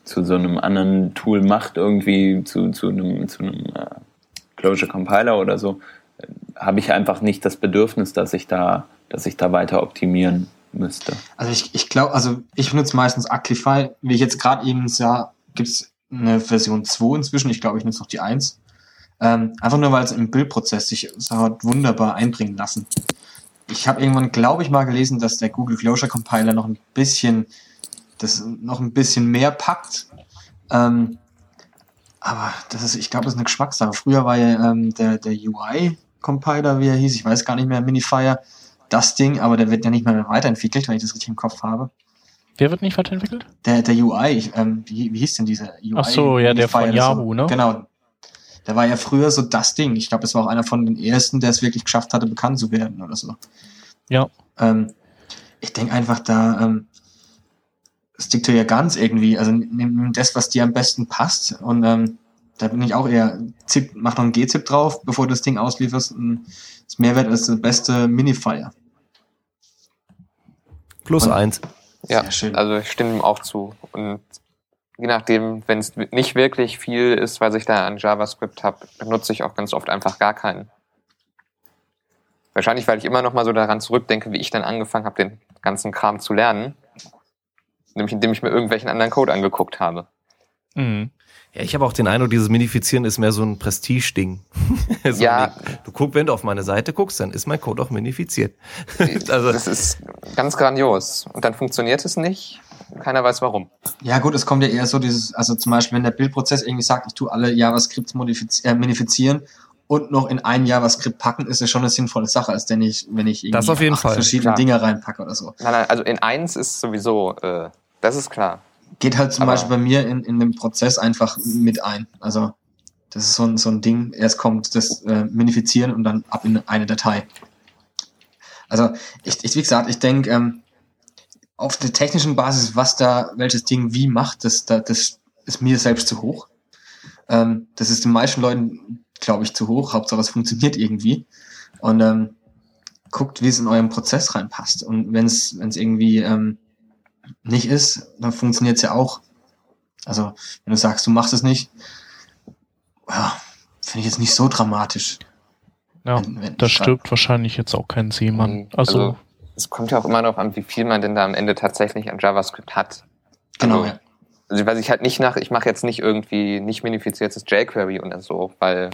zu so einem anderen Tool macht, irgendwie zu, zu einem, zu einem äh, Closure Compiler oder so, äh, habe ich einfach nicht das Bedürfnis, dass ich da, dass ich da weiter optimieren müsste. Also ich, ich glaube, also ich benutze meistens Uglify. Wie ich jetzt gerade eben sah, gibt es eine Version 2 inzwischen. Ich glaube, ich nutze noch die 1. Ähm, einfach nur, weil es im Bildprozess sich hat wunderbar einbringen lassen. Ich habe irgendwann, glaube ich, mal gelesen, dass der Google Closure Compiler noch ein bisschen, das noch ein bisschen mehr packt. Ähm, aber das ist, ich glaube, das ist eine Geschmackssache. Früher war ja ähm, der, der UI-Compiler, wie er hieß, ich weiß gar nicht mehr, Minifier, das Ding, aber der wird ja nicht mehr weiterentwickelt, wenn ich das richtig im Kopf habe. Wer wird nicht weiterentwickelt? Der, der UI, ich, ähm, wie, wie hieß denn dieser UI? Ach so, ja, der von Yahoo, ne? Genau. Der war ja früher so das Ding. Ich glaube, es war auch einer von den ersten, der es wirklich geschafft hatte, bekannt zu werden oder so. Ja. Ähm, ich denke einfach, da ähm, stick to your guns irgendwie. Also nimm das, was dir am besten passt. Und ähm, da bin ich auch eher, zip, mach noch ein G-Zip drauf, bevor du das Ding auslieferst. Und das Mehrwert ist der beste Minifier. Plus Und- eins. Ja, also ich stimme ihm auch zu. Und je nachdem, wenn es nicht wirklich viel ist, was ich da an JavaScript habe, benutze ich auch ganz oft einfach gar keinen. Wahrscheinlich, weil ich immer noch mal so daran zurückdenke, wie ich dann angefangen habe, den ganzen Kram zu lernen. Nämlich indem ich mir irgendwelchen anderen Code angeguckt habe. Mhm. Ja, ich habe auch den Eindruck, dieses Minifizieren ist mehr so ein Prestige-Ding. so, Ja. nee, du guckst, wenn du auf meine Seite guckst, dann ist mein Code auch minifiziert. also, Das ist ganz grandios. Und dann funktioniert es nicht. Keiner weiß warum. Ja gut, es kommt ja eher so dieses, also zum Beispiel, wenn der Bildprozess irgendwie sagt, ich tue alle JavaScripts modifiz äh, minifizieren und noch in ein JavaScript packen, ist es schon eine sinnvolle Sache, als wenn ich, wenn ich irgendwie Das auf jeden acht Fall, verschiedene klar. Dinge reinpacke oder so. Nein, nein, also in eins ist sowieso, äh, das ist klar. Geht halt zum Aber- Beispiel bei mir in, in dem Prozess einfach mit ein. Also das ist so ein, so ein Ding, erst kommt das äh, Minifizieren und dann ab in eine Datei. Also ich, ich wie gesagt, ich denke, ähm, auf der technischen Basis, was da welches Ding wie macht, das, da, das ist mir selbst zu hoch. Ähm, das ist den meisten Leuten, glaube ich, zu hoch. Hauptsache es funktioniert irgendwie. Und ähm, guckt, wie es in eurem Prozess reinpasst. Und wenn es wenn es irgendwie ähm, nicht ist, dann funktioniert es ja auch. Also, wenn du sagst, du machst es nicht, ja, finde ich jetzt nicht so dramatisch. Ja, Wenn- wenn- das stirbt wahrscheinlich jetzt auch kein Seemann. Mhm. Also, Also- Es kommt ja auch immer darauf an, wie viel man denn da am Ende tatsächlich an JavaScript hat. Genau, Also, ja. Also weiß ich halt nicht nach, ich mache jetzt nicht irgendwie nicht minifiziertes jQuery oder so, weil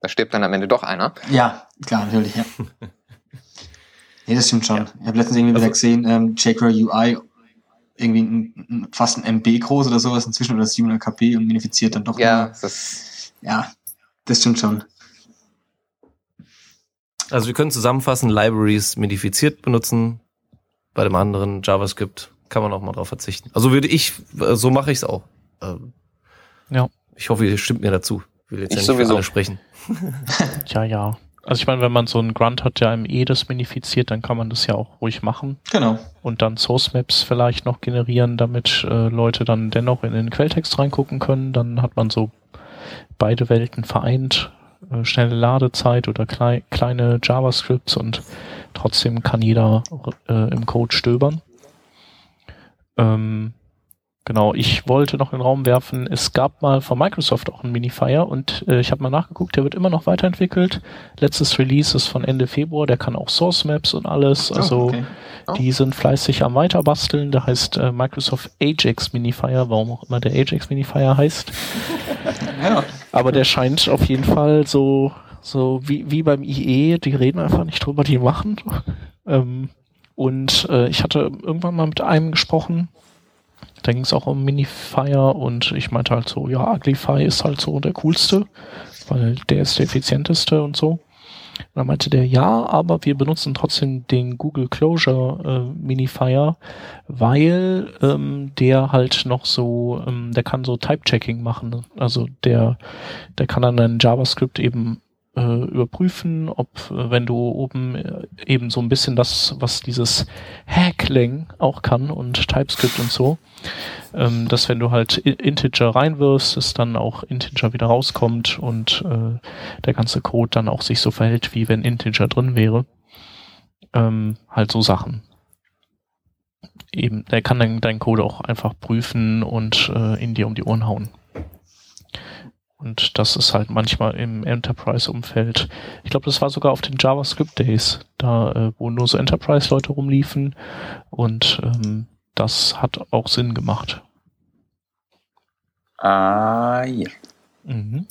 da stirbt dann am Ende doch einer. Ja, klar, natürlich, ja. nee, das stimmt schon. Ich habe letztens irgendwie wieder Also- gesehen, ähm, jQuery UI irgendwie ein, ein, fast ein MB groß oder sowas, inzwischen oder 700 KP und minifiziert dann doch Ja, das Ja, das stimmt schon. Also wir können zusammenfassen, Libraries modifiziert benutzen. Bei dem anderen JavaScript kann man auch mal drauf verzichten. Also würde ich, äh, so mache ich es auch. Ähm, Ja. Ich hoffe, ihr stimmt mir dazu. Ich will jetzt Ich ja nicht sowieso. für alle sprechen. ja, ja. Also ich meine, wenn man so einen Grunt hat, der im E das minifiziert, dann kann man das ja auch ruhig machen Genau. und dann Source Maps vielleicht noch generieren, damit äh, Leute dann dennoch in den Quelltext reingucken können. Dann hat man so beide Welten vereint, äh, schnelle Ladezeit oder klei kleine JavaScripts und trotzdem kann jeder äh, im Code stöbern. Ähm, genau, ich wollte noch in den Raum werfen, es gab mal von Microsoft auch einen Minifier und äh, ich habe mal nachgeguckt, der wird immer noch weiterentwickelt. Letztes Release ist von Ende Februar, der kann auch Source Maps und alles. Also oh, okay. Oh. die sind fleißig am Weiterbasteln. Der heißt äh, Microsoft Ajax Minifier, warum auch immer der Ajax Minifier heißt. Ja, Aber der scheint auf jeden Fall so, so wie, wie beim IE, die reden einfach nicht drüber, die machen. Ähm, und äh, ich hatte irgendwann mal mit einem gesprochen, da ging es auch um Minifier und ich meinte halt so, ja, Uglify ist halt so der coolste, weil der ist der effizienteste und so. Und dann meinte der, ja, aber wir benutzen trotzdem den Google Closure äh, Minifier, weil ähm, der halt noch so, ähm, der kann so Type-Checking machen. Also der, der kann dann ein JavaScript eben äh, überprüfen, ob äh, wenn du oben äh, eben so ein bisschen das, was dieses Hackling auch kann und TypeScript und so, ähm, dass wenn du halt Integer reinwirfst, es dann auch Integer wieder rauskommt und äh, der ganze Code dann auch sich so verhält, wie wenn Integer drin wäre. Ähm, halt so Sachen. Eben, der kann dann deinen Code auch einfach prüfen und äh, in dir um die Ohren hauen. Und das ist halt manchmal im Enterprise-Umfeld. Ich glaube, das war sogar auf den JavaScript Days, da äh, wo nur so Enterprise-Leute rumliefen. Und ähm, das hat auch Sinn gemacht. Ah, ja. Mhm.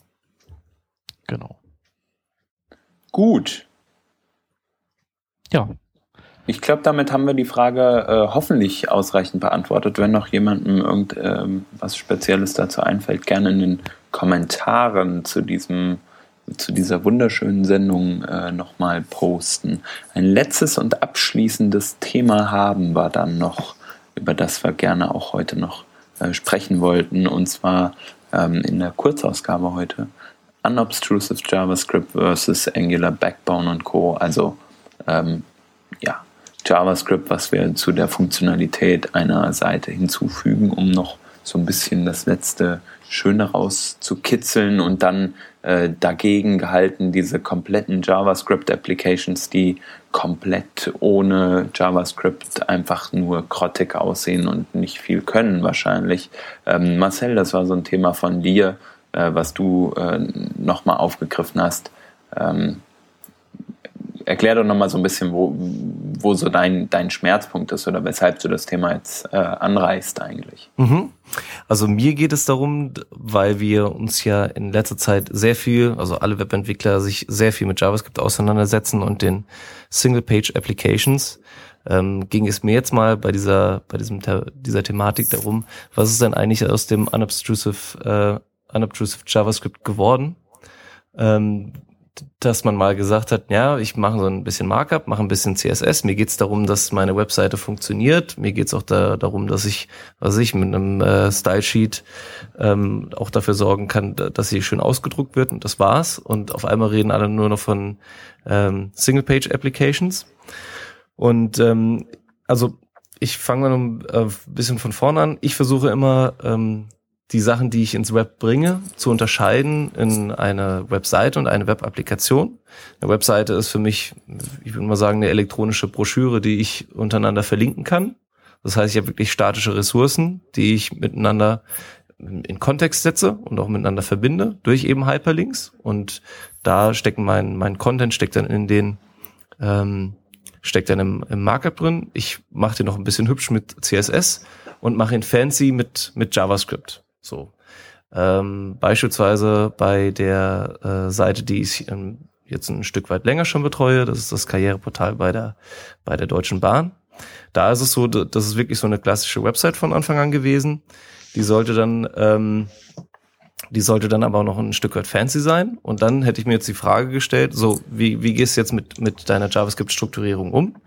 Genau. Gut. Ja, Ich glaube, damit haben wir die Frage äh, hoffentlich ausreichend beantwortet. Wenn noch jemandem irgend ähm, was Spezielles dazu einfällt, gerne in den Kommentaren zu diesem zu dieser wunderschönen Sendung äh, nochmal posten. Ein letztes und abschließendes Thema haben wir dann noch, über das wir gerne auch heute noch äh, sprechen wollten, und zwar ähm, in der Kurzausgabe heute Unobtrusive JavaScript versus Angular Backbone und Co. Also ähm, JavaScript, was wir zu der Funktionalität einer Seite hinzufügen, um noch so ein bisschen das letzte Schöne rauszukitzeln und dann äh, dagegen gehalten diese kompletten JavaScript-Applications, die komplett ohne JavaScript einfach nur grottig aussehen und nicht viel können wahrscheinlich. Ähm, Marcel, das war so ein Thema von dir, äh, was du äh, nochmal aufgegriffen hast. Ähm, erklär doch nochmal so ein bisschen, wo, wo so dein, dein Schmerzpunkt ist oder weshalb du das Thema jetzt äh, anreißt eigentlich. Mhm. Also mir geht es darum, weil wir uns ja in letzter Zeit sehr viel, also alle Webentwickler sich sehr viel mit JavaScript auseinandersetzen und den Single-Page-Applications, ähm, ging es mir jetzt mal bei dieser, bei diesem, dieser Thematik darum, was ist denn eigentlich aus dem unobtrusive, äh, unobtrusive JavaScript geworden? Ähm, dass man mal gesagt hat, ja, ich mache so ein bisschen Markup, mache ein bisschen CSS. Mir geht's darum, dass meine Webseite funktioniert. Mir geht's auch da, darum, dass ich, was ich, mit einem äh, Style ähm, auch dafür sorgen kann, da- dass sie schön ausgedruckt wird. Und das war's. Und auf einmal reden alle nur noch von ähm, Single-Page-Applications. Und ähm, also ich fange mal ein äh, bisschen von vorne an. Ich versuche immer ähm, die Sachen, die ich ins Web bringe, zu unterscheiden in eine Webseite und eine Webapplikation. Eine Webseite ist für mich, ich würde mal sagen, eine elektronische Broschüre, die ich untereinander verlinken kann. Das heißt, ich habe wirklich statische Ressourcen, die ich miteinander in Kontext setze und auch miteinander verbinde durch eben Hyperlinks. Und da stecken mein, mein Content steckt dann in den, ähm, steckt dann im, im Markup drin. Ich mache den noch ein bisschen hübsch mit CSS und mache ihn fancy mit, mit JavaScript. So. Ähm, beispielsweise bei der äh, Seite, die ich ähm, jetzt ein Stück weit länger schon betreue, das ist das Karriereportal bei der, bei der Deutschen Bahn. Da ist es so, das ist wirklich so eine klassische Website von Anfang an gewesen. Die sollte dann, ähm, die sollte dann aber auch noch ein Stück weit fancy sein. Und dann hätte ich mir jetzt die Frage gestellt, so, wie, wie gehst du jetzt mit, mit deiner JavaScript-Strukturierung um?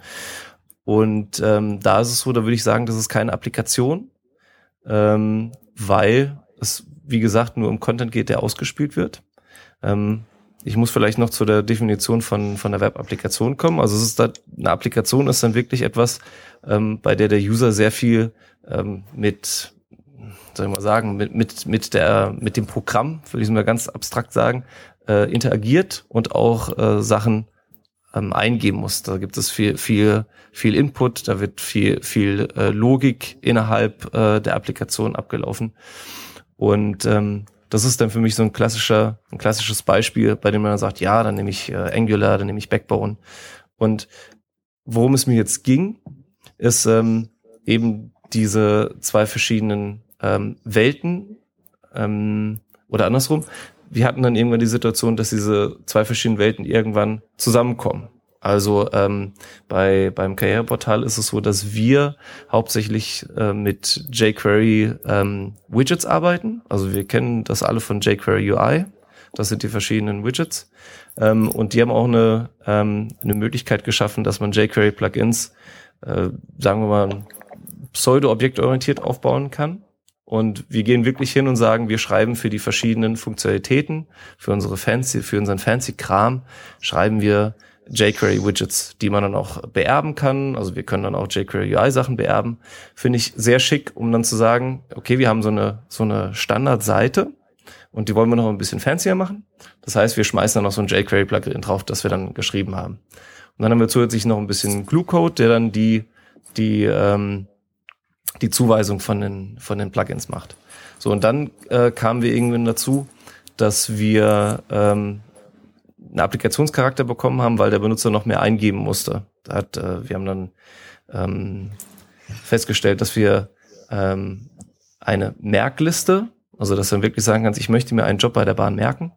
Und ähm, da ist es so, da würde ich sagen, das ist keine Applikation, ähm, weil es, wie gesagt, nur um Content geht, der ausgespielt wird. Ähm, ich muss vielleicht noch zu der Definition von, von der Web-Applikation kommen. Also es ist da, eine Applikation ist dann wirklich etwas, ähm, bei der der User sehr viel ähm, mit, soll ich mal sagen, mit, mit, mit der, mit dem Programm, würde ich mal ganz abstrakt sagen, äh, interagiert und auch äh, Sachen ähm, eingeben muss. Da gibt es viel, viel, viel Input, da wird viel, viel äh, Logik innerhalb äh, der Applikation abgelaufen. Und ähm, das ist dann für mich so ein klassischer, ein klassisches Beispiel, bei dem man dann sagt, ja, dann nehme ich äh, Angular, dann nehme ich Backbone. Und worum es mir jetzt ging, ist ähm, eben diese zwei verschiedenen ähm, Welten ähm, oder andersrum. Wir hatten dann irgendwann die Situation, dass diese zwei verschiedenen Welten irgendwann zusammenkommen. Also ähm, bei beim Karriereportal ist es so, dass wir hauptsächlich äh, mit jQuery ähm, Widgets arbeiten. Also wir kennen das alle von jQuery UI. Das sind die verschiedenen Widgets. Ähm, und die haben auch eine, ähm, eine Möglichkeit geschaffen, dass man jQuery-Plugins, äh, sagen wir mal, pseudo-objektorientiert aufbauen kann. Und wir gehen wirklich hin und sagen, wir schreiben für die verschiedenen Funktionalitäten, für unsere fancy, für unseren fancy Kram, schreiben wir jQuery-Widgets, die man dann auch beerben kann. Also wir können dann auch jQuery UI-Sachen beerben. Finde ich sehr schick, um dann zu sagen, okay, wir haben so eine, so eine Standardseite und die wollen wir noch ein bisschen fancier machen. Das heißt, wir schmeißen dann noch so ein jQuery-Plugin drauf, das wir dann geschrieben haben. Und dann haben wir zusätzlich noch ein bisschen Glue-Code, der dann die, die, ähm, die Zuweisung von den, von den Plugins macht. So, und dann äh, kamen wir irgendwann dazu, dass wir ähm, einen Applikationscharakter bekommen haben, weil der Benutzer noch mehr eingeben musste. Da hat, äh, wir haben dann ähm, festgestellt, dass wir ähm, eine Merkliste, also dass man wirklich sagen kann, ich möchte mir einen Job bei der Bahn merken,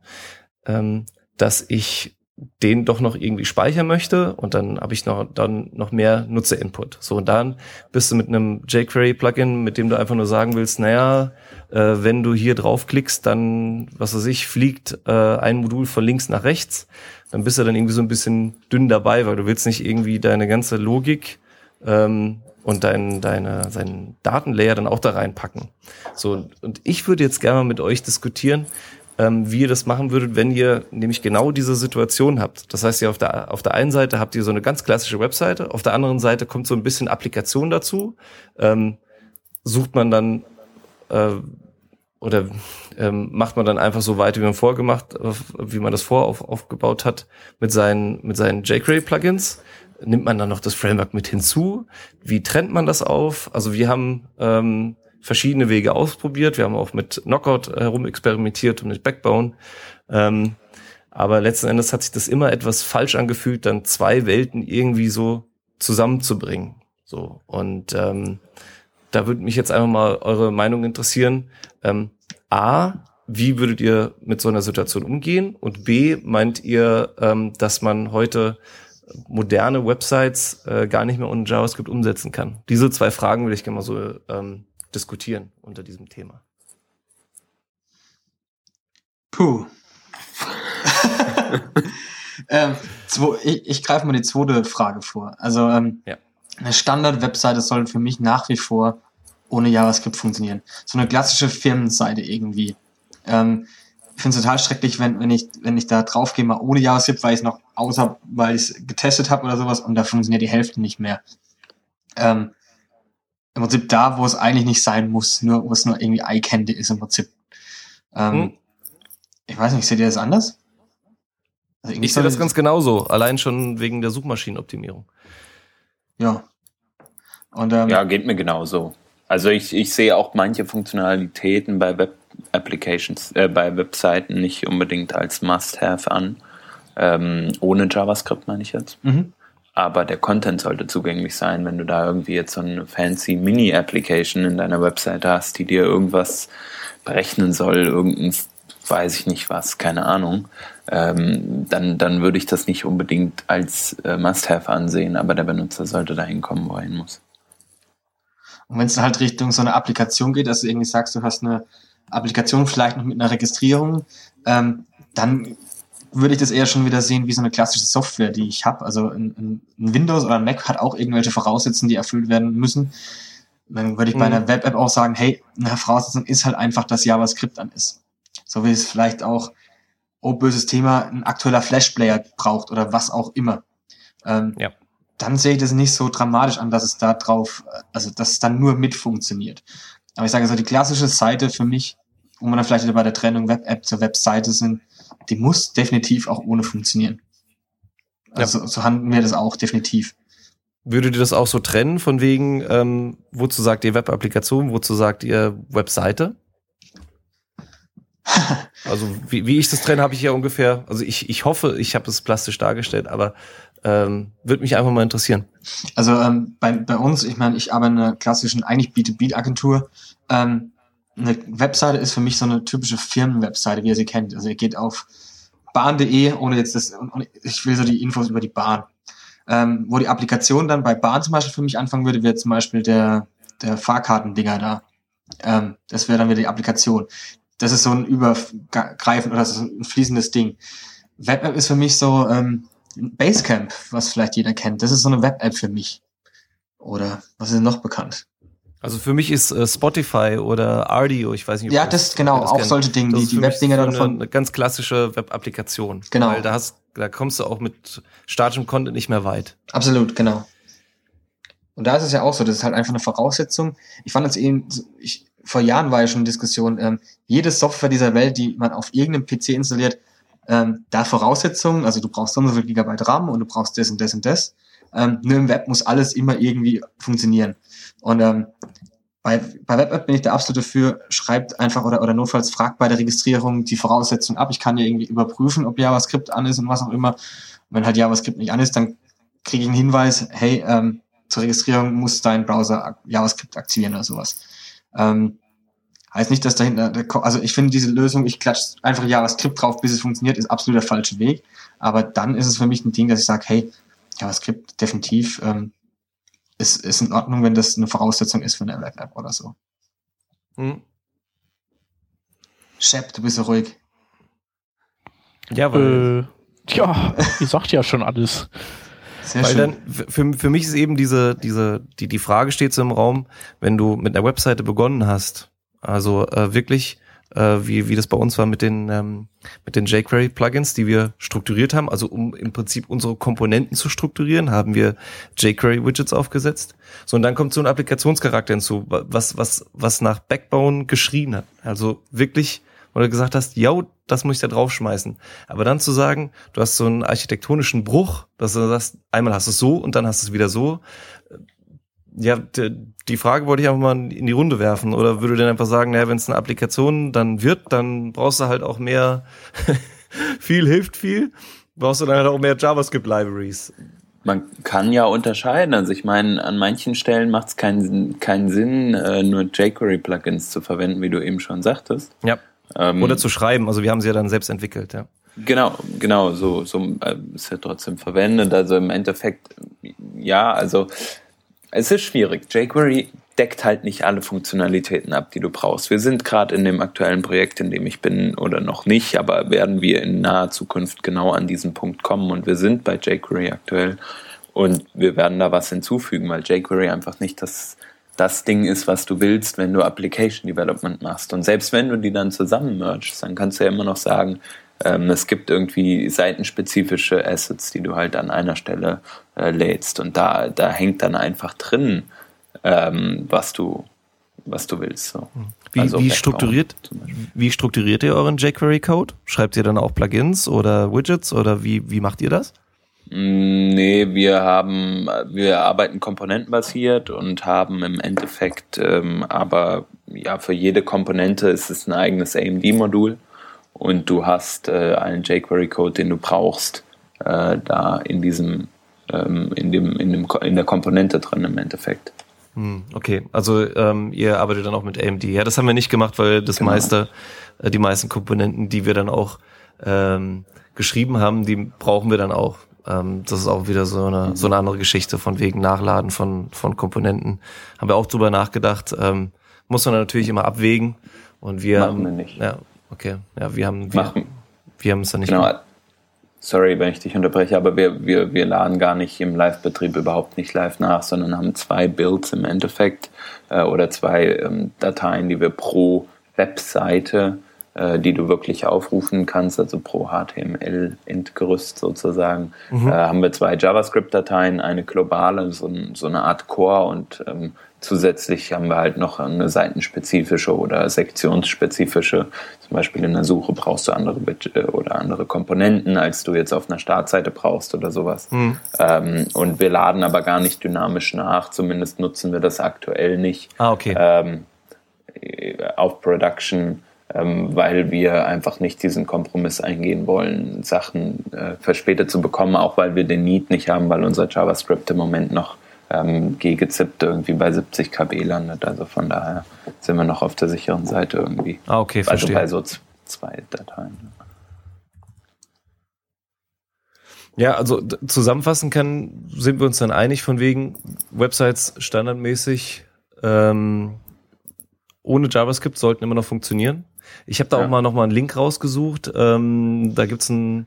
ähm, dass ich den doch noch irgendwie speichern möchte und dann habe ich noch dann noch mehr Nutzerinput. So und dann bist du mit einem jQuery Plugin, mit dem du einfach nur sagen willst, naja, äh, wenn du hier draufklickst, dann was weiß ich, fliegt äh, ein Modul von links nach rechts, dann bist du dann irgendwie so ein bisschen dünn dabei, weil du willst nicht irgendwie deine ganze Logik ähm, und dein, deine, seinen Datenlayer dann auch da reinpacken. So, und ich würde jetzt gerne mal mit euch diskutieren, ähm, wie ihr das machen würdet, wenn ihr nämlich genau diese Situation habt. Das heißt, ihr auf der, auf der einen Seite habt ihr so eine ganz klassische Webseite, auf der anderen Seite kommt so ein bisschen Applikation dazu. Ähm, sucht man dann äh, oder ähm, macht man dann einfach so weiter, wie man vorgemacht, wie man das vor auf, aufgebaut hat mit seinen, mit seinen jQuery-Plugins? Nimmt man dann noch das Framework mit hinzu? Wie trennt man das auf? Also wir haben ähm, verschiedene Wege ausprobiert. Wir haben auch mit Knockout herum experimentiert und mit Backbone. Ähm, aber letzten Endes hat sich das immer etwas falsch angefühlt, dann zwei Welten irgendwie so zusammenzubringen. So und ähm, da würde mich jetzt einfach mal eure Meinung interessieren. Ähm, A, wie würdet ihr mit so einer Situation umgehen? Und B, meint ihr, ähm, dass man heute moderne Websites äh, gar nicht mehr ohne JavaScript umsetzen kann? Diese zwei Fragen würde ich gerne mal so ähm, diskutieren unter diesem Thema? Puh. ähm, zwei, ich, ich greife mal die zweite Frage vor. Also ähm, ja. eine Standard-Webseite soll für mich nach wie vor ohne JavaScript funktionieren. So eine klassische Firmenseite irgendwie. Ähm, ich finde es total schrecklich, wenn, wenn ich, wenn ich da draufgehe, mal ohne JavaScript, weil ich es noch außer, weil ich es getestet habe oder sowas und da funktioniert die Hälfte nicht mehr. Ähm, im Prinzip da, wo es eigentlich nicht sein muss, nur wo es nur irgendwie Eye-Candy ist im Prinzip. Ähm, hm. Ich weiß nicht, seht ihr das anders? Also ich sehe das ganz genauso, allein schon wegen der Suchmaschinenoptimierung. Ja. Und, ähm, ja, geht mir genauso. Also ich, ich sehe auch manche Funktionalitäten bei Web Applications, äh, bei Webseiten nicht unbedingt als Must-Have an. Ähm, ohne JavaScript meine ich jetzt. Mhm. Aber der Content sollte zugänglich sein, wenn du da irgendwie jetzt so eine fancy Mini-Application in deiner Webseite hast, die dir irgendwas berechnen soll, irgendein, weiß ich nicht was, keine Ahnung, ähm, dann, dann würde ich das nicht unbedingt als äh, Must-Have ansehen, aber der Benutzer sollte dahin kommen, wo er hin muss. Und wenn es halt Richtung so eine Applikation geht, dass du irgendwie sagst, du hast eine Applikation vielleicht noch mit einer Registrierung, ähm, dann würde ich das eher schon wieder sehen wie so eine klassische Software, die ich habe. Also ein, ein, Windows oder ein Mac hat auch irgendwelche Voraussetzungen, die erfüllt werden müssen. Dann würde ich bei einer mhm. Web-App auch sagen, hey, eine Voraussetzung ist halt einfach, dass JavaScript an ist. So wie es vielleicht auch, oh böses Thema, ein aktueller Flash-Player braucht oder was auch immer. Ähm, ja. Dann sehe ich das nicht so dramatisch an, dass es da drauf, also dass es dann nur mit funktioniert. Aber ich sage also, die klassische Seite für mich, wo man dann vielleicht wieder bei der Trennung Web-App zur Webseite sind, die muss definitiv auch ohne funktionieren. Also ja. so handeln wir das auch definitiv. Würde dir das auch so trennen, von wegen, ähm, wozu sagt ihr Web-Applikation, wozu sagt ihr Webseite? also wie, wie ich das trenne, habe ich ja ungefähr, also ich, ich hoffe, ich habe es plastisch dargestellt, aber ähm, würde mich einfach mal interessieren. Also ähm, bei, bei uns, ich meine, ich arbeite in einer klassischen, eigentlich B2B-Agentur. Ähm, eine Webseite ist für mich so eine typische Firmenwebseite, wie ihr sie kennt. Also ihr geht auf bahn.de, ohne jetzt das, ich will so die Infos über die Bahn. Ähm, wo die Applikation dann bei Bahn zum Beispiel für mich anfangen würde, wäre zum Beispiel der, der Fahrkartendinger da. Ähm, das wäre dann wieder die Applikation. Das ist so ein übergreifend oder das ist ein fließendes Ding. Web-App ist für mich so ähm, Basecamp, was vielleicht jeder kennt. Das ist so eine Web-App für mich. Oder was ist noch bekannt? Also für mich ist äh, Spotify oder Ardio, ich weiß nicht. Ja, das, das genau, das auch kennt. solche Dinge, die, die Webdinger davon. Eine, eine ganz klassische Web-Applikation. Genau. Weil da hast, da kommst du auch mit statischem Content nicht mehr weit. Absolut, genau. Und da ist es ja auch so, das ist halt einfach eine Voraussetzung. Ich fand es eben, ich, vor Jahren war ja schon eine Diskussion, ähm, jede Software dieser Welt, die man auf irgendeinem PC installiert, ähm, da Voraussetzungen, also du brauchst so und so viel Gigabyte RAM und du brauchst das und das und das. Ähm, nur im Web muss alles immer irgendwie funktionieren. Und ähm, bei, bei WebApp bin ich der absolute für, schreibt einfach oder, oder notfalls fragt bei der Registrierung die Voraussetzungen ab. Ich kann ja irgendwie überprüfen, ob JavaScript an ist und was auch immer. Und wenn halt JavaScript nicht an ist, dann kriege ich einen Hinweis, hey, ähm, zur Registrierung muss dein Browser JavaScript aktivieren oder sowas. Ähm, heißt nicht, dass dahinter, also ich finde diese Lösung, ich klatsche einfach JavaScript drauf, bis es funktioniert, ist absolut der falsche Weg. Aber dann ist es für mich ein Ding, dass ich sage, hey, JavaScript definitiv ähm, ist, ist in Ordnung, wenn das eine Voraussetzung ist für eine Web-App oder so. Hm. Shep, du bist so ruhig. Ja, weil. Äh, ja, ihr sagt ja schon alles. Sehr weil schön. dann, für, für mich ist eben diese, diese, die, die Frage steht so im Raum, wenn du mit einer Webseite begonnen hast, also äh, wirklich äh, wie, wie das bei uns war mit den, ähm, mit den jQuery-Plugins, die wir strukturiert haben. Also um im Prinzip unsere Komponenten zu strukturieren, haben wir jQuery-Widgets aufgesetzt. So, und dann kommt so ein Applikationscharakter hinzu, was, was, was nach Backbone geschrien hat. Also wirklich, wo du gesagt hast, ja, das muss ich da draufschmeißen. Aber dann zu sagen, du hast so einen architektonischen Bruch, dass du sagst, einmal hast du es so und dann hast du es wieder so, ja, die Frage wollte ich einfach mal in die Runde werfen. Oder würde denn einfach sagen, naja, wenn es eine Applikation dann wird, dann brauchst du halt auch mehr, viel hilft viel, brauchst du dann halt auch mehr JavaScript-Libraries. Man kann ja unterscheiden. Also ich meine, an manchen Stellen macht es keinen, keinen Sinn, äh, nur jQuery-Plugins zu verwenden, wie du eben schon sagtest. Ja. Ähm, Oder zu schreiben. Also wir haben sie ja dann selbst entwickelt, ja. Genau, genau, so, so äh, ist ja trotzdem verwendet. Also im Endeffekt, ja, also es ist schwierig. jQuery deckt halt nicht alle Funktionalitäten ab, die du brauchst. Wir sind gerade in dem aktuellen Projekt, in dem ich bin oder noch nicht, aber werden wir in naher Zukunft genau an diesen Punkt kommen und wir sind bei jQuery aktuell und wir werden da was hinzufügen, weil jQuery einfach nicht das, das Ding ist, was du willst, wenn du Application Development machst. Und selbst wenn du die dann zusammen mergst, dann kannst du ja immer noch sagen, ähm, es gibt irgendwie seitenspezifische Assets, die du halt an einer Stelle äh, lädst. Und da, da hängt dann einfach drin, ähm, was du, was du willst. So. Wie, also wie, strukturiert, wie strukturiert ihr euren jQuery-Code? Schreibt ihr dann auch Plugins oder Widgets oder wie, wie macht ihr das? Mm, nee, wir haben, wir arbeiten komponentenbasiert und haben im Endeffekt ähm, aber ja für jede Komponente ist es ein eigenes AMD-Modul und du hast äh, einen jQuery-Code, den du brauchst, äh, da in diesem, ähm, in dem, in dem, in der Komponente drin im Endeffekt. Hm, okay, also ähm, ihr arbeitet dann auch mit AMD. Ja, das haben wir nicht gemacht, weil das genau. meiste, äh, die meisten Komponenten, die wir dann auch ähm, geschrieben haben, die brauchen wir dann auch. Ähm, das ist auch wieder so eine, so eine andere Geschichte von wegen Nachladen von, von Komponenten. Haben wir auch drüber nachgedacht. Ähm, muss man natürlich immer abwägen. Und wir Machen wir nicht. Ja, okay. Ja, wir haben, wir, wir haben es dann nicht genau. gemacht. Sorry, wenn ich dich unterbreche, aber wir, wir, wir laden gar nicht im Live-Betrieb überhaupt nicht live nach, sondern haben zwei Builds im Endeffekt äh, oder zwei ähm, Dateien, die wir pro Webseite äh, die du wirklich aufrufen kannst, also pro HTML-Endgerüst sozusagen, mhm. äh, haben wir zwei JavaScript-Dateien, eine globale, so, so, eine Art Core und ähm, zusätzlich haben wir halt noch eine seitenspezifische oder sektionsspezifische. Zum Beispiel in der Suche brauchst du andere äh, oder andere Komponenten, als du jetzt auf einer Startseite brauchst oder sowas. Mhm. Ähm, und wir laden aber gar nicht dynamisch nach, zumindest nutzen wir das aktuell nicht. Ah, okay. Ähm, auf Production ähm, weil wir einfach nicht diesen Kompromiss eingehen wollen, Sachen äh, verspätet zu bekommen, auch weil wir den Need nicht haben, weil unser JavaScript im Moment noch ähm, gegezippt irgendwie bei 70 KB landet. Also von daher sind wir noch auf der sicheren Seite irgendwie. Ah, okay, also verstehe. Also bei so zwei Dateien. Ja, also zusammenfassen kann, sind wir uns dann einig von wegen Websites standardmäßig ähm, ohne JavaScript sollten immer noch funktionieren. Ich habe da ja. auch mal noch mal einen Link rausgesucht. Ähm, da gibt's einen,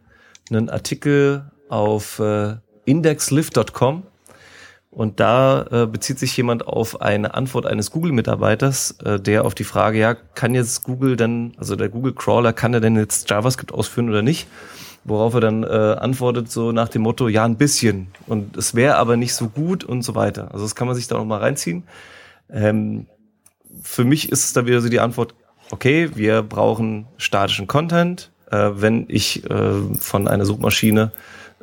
einen Artikel auf äh, indexlift.com und da äh, bezieht sich jemand auf eine Antwort eines Google-Mitarbeiters, äh, der auf die Frage, ja, kann jetzt Google denn, also der Google-Crawler, kann er denn jetzt JavaScript ausführen oder nicht? Worauf er dann äh, antwortet so nach dem Motto, ja, ein bisschen. Und es wäre aber nicht so gut und so weiter. Also das kann man sich da noch mal reinziehen. Ähm, für mich ist es da wieder so die Antwort, okay, wir brauchen statischen Content. Äh, wenn ich äh, von einer Suchmaschine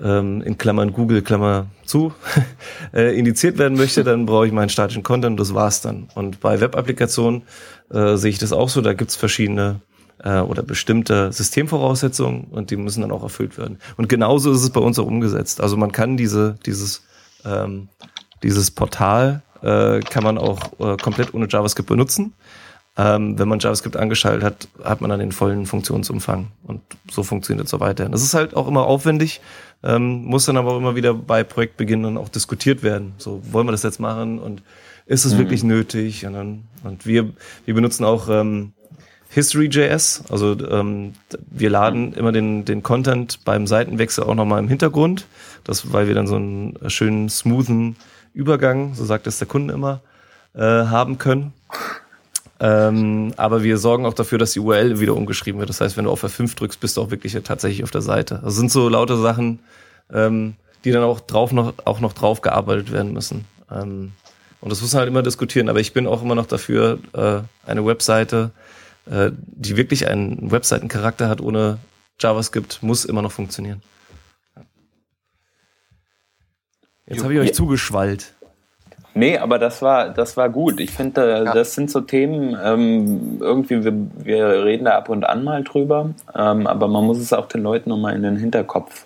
ähm, in Klammern Google, Klammer zu, äh, indiziert werden möchte, dann brauche ich meinen statischen Content, das war's dann. Und bei Web-Applikationen äh, sehe ich das auch so, da gibt's verschiedene äh, oder bestimmte Systemvoraussetzungen und die müssen dann auch erfüllt werden. Und genauso ist es bei uns auch umgesetzt. Also man kann diese, dieses, ähm, dieses Portal äh, kann man auch äh, komplett ohne JavaScript benutzen. Ähm, wenn man JavaScript angeschaltet hat, hat man dann den vollen Funktionsumfang. Und so funktioniert es so weiter. Das ist halt auch immer aufwendig, ähm, muss dann aber auch immer wieder bei Projektbeginn dann auch diskutiert werden. So, wollen wir das jetzt machen und ist es mhm. wirklich nötig? Und, dann, und wir, wir benutzen auch ähm, History.js. Also ähm, wir laden immer den, den Content beim Seitenwechsel auch nochmal im Hintergrund. Das, weil wir dann so einen schönen, smoothen Übergang, so sagt es der Kunde immer, äh, haben können. Ähm, aber wir sorgen auch dafür, dass die URL wieder umgeschrieben wird. Das heißt, wenn du auf F5 drückst, bist du auch wirklich tatsächlich auf der Seite. Das sind so lauter Sachen, ähm, die dann auch drauf noch, auch noch drauf gearbeitet werden müssen. Ähm, und das muss man halt immer diskutieren. Aber ich bin auch immer noch dafür, äh, eine Webseite, äh, die wirklich einen Webseitencharakter hat ohne JavaScript, muss immer noch funktionieren. Jetzt habe ich euch zugeschwallt. Nee, aber das war, das war gut. Ich finde, ja. das sind so Themen, ähm, irgendwie, wir, wir reden da ab und an mal drüber, ähm, aber man muss es auch den Leuten nochmal in den Hinterkopf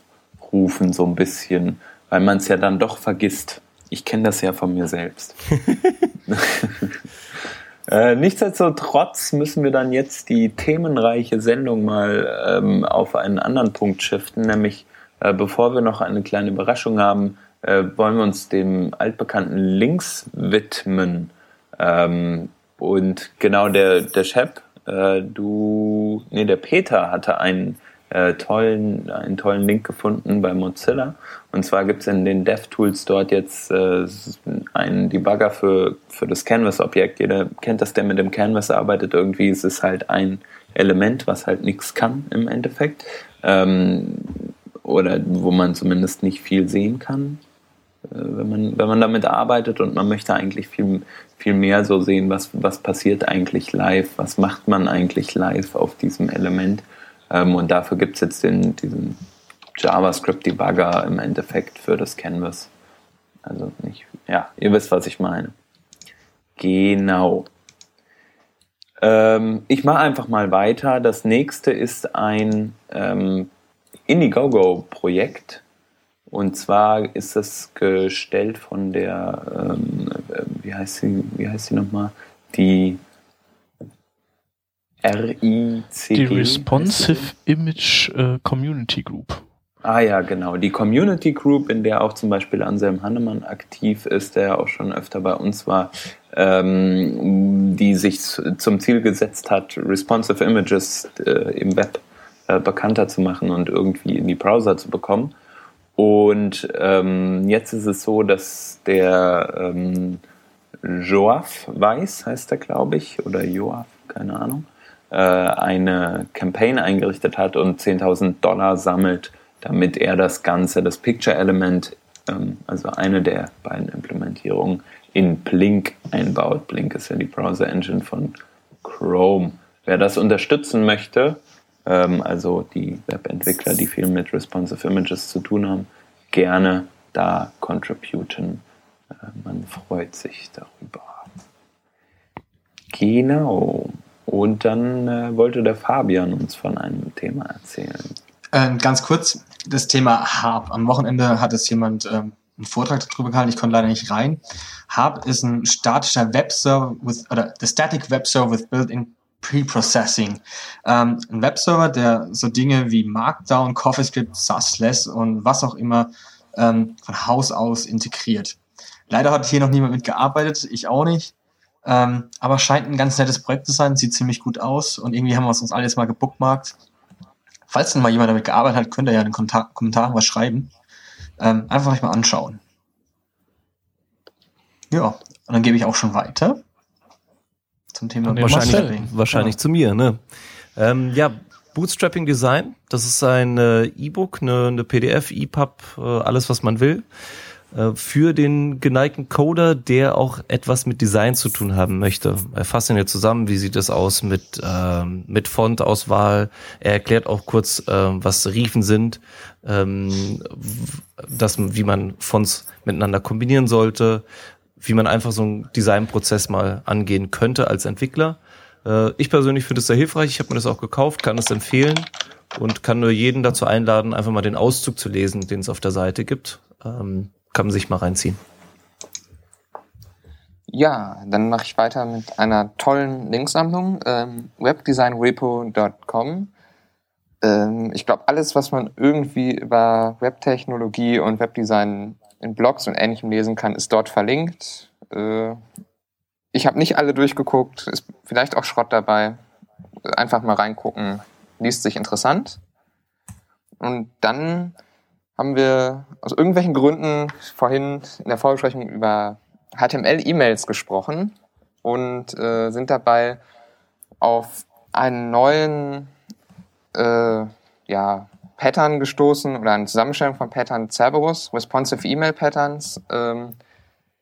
rufen, so ein bisschen, weil man es ja dann doch vergisst. Ich kenne das ja von mir selbst. äh, nichtsdestotrotz müssen wir dann jetzt die themenreiche Sendung mal ähm, auf einen anderen Punkt shiften, nämlich äh, bevor wir noch eine kleine Überraschung haben, äh, wollen wir uns dem altbekannten Links widmen. Ähm, und genau der, der Shep, äh, du, nee, der Peter hatte einen äh, tollen, einen tollen Link gefunden bei Mozilla. Und zwar gibt es in den DevTools dort jetzt äh, einen Debugger für, für das Canvas-Objekt. Jeder kennt das, der mit dem Canvas arbeitet. Irgendwie ist es halt ein Element, was halt nichts kann im Endeffekt. Ähm, oder wo man zumindest nicht viel sehen kann. Äh, wenn man, wenn man damit arbeitet und man möchte eigentlich viel, viel mehr so sehen, was, was passiert eigentlich live, was macht man eigentlich live auf diesem Element. Ähm, und dafür gibt es jetzt den, diesen JavaScript-Debugger im Endeffekt für das Canvas. Also nicht, ja, ihr wisst, was ich meine. Genau. Ähm, ich mache einfach mal weiter. Das nächste ist ein ähm, Indiegogo-Projekt. Und zwar ist es gestellt von der, ähm, äh, wie heißt sie, wie heißt sie nochmal? Die RICG. Die Responsive Image äh, Community Group. Ah ja, genau. Die Community Group, in der auch zum Beispiel Anselm Hannemann aktiv ist, der auch schon öfter bei uns war, ähm, die sich zum Ziel gesetzt hat, responsive Images äh, im Web äh, bekannter zu machen und irgendwie in die Browser zu bekommen. Und ähm, jetzt ist es so, dass der ähm, Joaf Weiß, heißt er, glaube ich, oder Joaf, keine Ahnung, äh, eine Campaign eingerichtet hat und 10.000 Dollar sammelt, damit er das Ganze, das Picture-Element, ähm, also eine der beiden Implementierungen, in Blink einbaut. Blink ist ja die Browser-Engine von Chrome. Wer das unterstützen möchte, ähm, also die Webentwickler, die viel mit Responsive Images zu tun haben, gerne da contributen. Äh, man freut sich darüber. Genau. Und dann äh, wollte der Fabian uns von einem Thema erzählen. Ähm, ganz kurz, das Thema Harp. Am Wochenende hat es jemand ähm, einen Vortrag darüber gehalten, ich konnte leider nicht rein. Harp ist ein statischer Webserver with, oder the static Webserver with built-in Pre-Processing. Ähm, ein Webserver, der so Dinge wie Markdown, CoffeeScript, Sussless und was auch immer ähm, von Haus aus integriert. Leider hat hier noch niemand mitgearbeitet, ich auch nicht. Ähm, aber scheint ein ganz nettes Projekt zu sein, sieht ziemlich gut aus und irgendwie haben wir es uns alles mal gebookmarkt. Falls denn mal jemand damit gearbeitet hat, könnt ihr ja in den Kommentaren was schreiben. Ähm, einfach euch mal anschauen. Ja, und dann gebe ich auch schon weiter zum Thema wahrscheinlich, Bootstrapping. Wahrscheinlich genau. zu mir, ne? Ähm, ja, Bootstrapping Design, das ist ein äh, E-Book, eine, eine PDF, EPUB, äh, alles was man will äh, für den geneigten Coder, der auch etwas mit Design zu tun haben möchte. Er fasst ihn jetzt zusammen, wie sieht es aus mit, ähm, mit Fontauswahl. Er erklärt auch kurz, äh, was Riefen sind, ähm, das, wie man Fonts miteinander kombinieren sollte, wie man einfach so einen Designprozess mal angehen könnte als Entwickler. Äh, ich persönlich finde es sehr hilfreich. Ich habe mir das auch gekauft, kann es empfehlen und kann nur jeden dazu einladen, einfach mal den Auszug zu lesen, den es auf der Seite gibt. Ähm, kann man sich mal reinziehen. Ja, dann mache ich weiter mit einer tollen Linksammlung, ähm, webdesignrepo.com. Ähm, ich glaube, alles, was man irgendwie über Webtechnologie und Webdesign in Blogs und Ähnlichem lesen kann, ist dort verlinkt. Äh, ich habe nicht alle durchgeguckt, ist vielleicht auch Schrott dabei. Einfach mal reingucken, liest sich interessant. Und dann haben wir aus irgendwelchen Gründen vorhin in der Vorbesprechung über HTML-E-Mails gesprochen und äh, sind dabei auf einen neuen äh, ja, Pattern gestoßen oder eine Zusammenstellung von Pattern Cerberus, Responsive Email Patterns, ähm,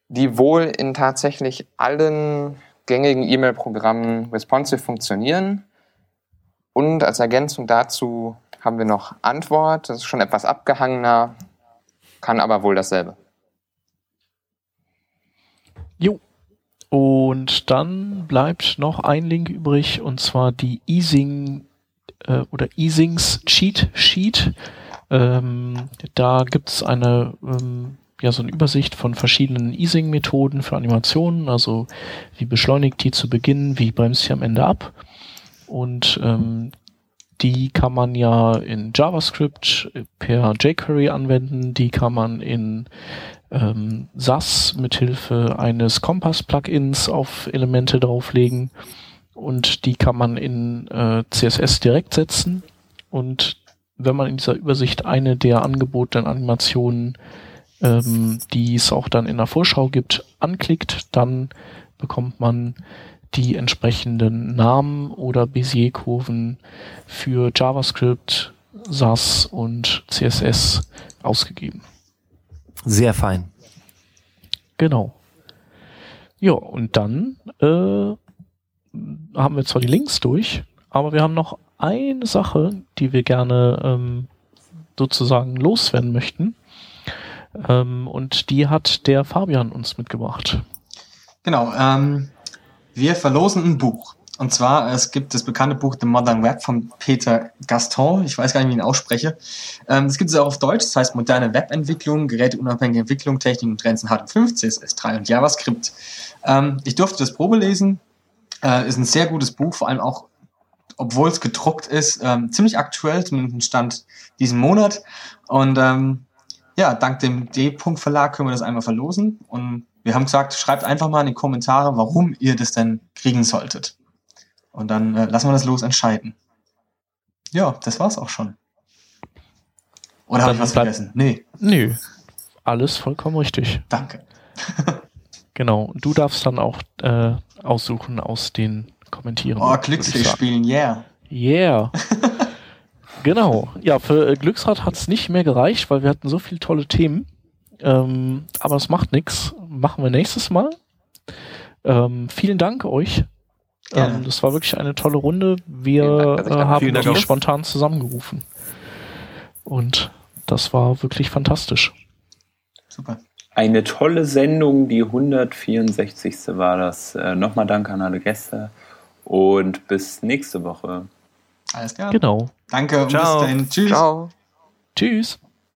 die wohl in tatsächlich allen gängigen E-Mail-Programmen responsive funktionieren. Und als Ergänzung dazu haben wir noch Antwort. Das ist schon etwas abgehangener, kann aber wohl dasselbe. Jo. Und dann bleibt noch ein Link übrig und zwar die Easing äh, oder Easings Cheat Sheet. Ähm, da gibt es eine ähm, ja so eine Übersicht von verschiedenen Easing-Methoden für Animationen, also wie beschleunigt die zu Beginn, wie bremst sie am Ende ab. Und ähm, die kann man ja in JavaScript per jQuery anwenden, die kann man in ähm, SAS mithilfe eines Kompass-Plugins auf Elemente drauflegen und die kann man in äh, CSS direkt setzen. Und wenn man in dieser Übersicht eine der angebotenen Animationen, ähm, die es auch dann in der Vorschau gibt, anklickt, dann bekommt man die entsprechenden Namen oder Bézier-Kurven für JavaScript, SAS und CSS ausgegeben. Sehr fein. Genau. Ja, und dann äh, haben wir zwar die Links durch, aber wir haben noch eine Sache, die wir gerne ähm, sozusagen loswerden möchten. Ähm, und die hat der Fabian uns mitgebracht. Genau, ähm, wir verlosen ein Buch. Und zwar, es gibt das bekannte Buch The Modern Web von Peter Gaston. Ich weiß gar nicht, wie ich ihn ausspreche. Ähm, gibt es auch auf Deutsch. Das heißt Moderne Webentwicklung, geräteunabhängige Entwicklung, Technik und Grenzen HTML5, CSS3 und JavaScript. Ähm, ich durfte das Probe lesen. Äh, ist ein sehr gutes Buch, vor allem auch, obwohl es gedruckt ist, ähm, ziemlich aktuell, zumindest Stand diesen Monat. Und ähm, ja, dank dem D-Punkt Verlag können wir das einmal verlosen. Und wir haben gesagt, schreibt einfach mal in die Kommentare, warum ihr das denn kriegen solltet. Und dann äh, lassen wir das los entscheiden. Ja, das war's auch schon. Oder habe ich was vergessen? Nee. Nö. Alles vollkommen richtig. Danke. genau. Du darfst dann auch äh, aussuchen aus den Kommentieren. Oh, Glücksfee spielen, yeah. Yeah. genau. Ja, für äh, Glücksrad hat es nicht mehr gereicht, weil wir hatten so viele tolle Themen. Ähm, aber es macht nichts. Machen wir nächstes Mal. Ähm, vielen Dank euch ähm, das war wirklich eine tolle Runde. Wir Dank, äh, haben die spontan zusammengerufen. Und das war wirklich fantastisch. Super. Eine tolle Sendung, die 164. war das. Äh, Nochmal Danke an alle Gäste und bis nächste Woche. Alles klar. Genau. Danke Ciao. bis dahin. Tschüss. Ciao. Tschüss.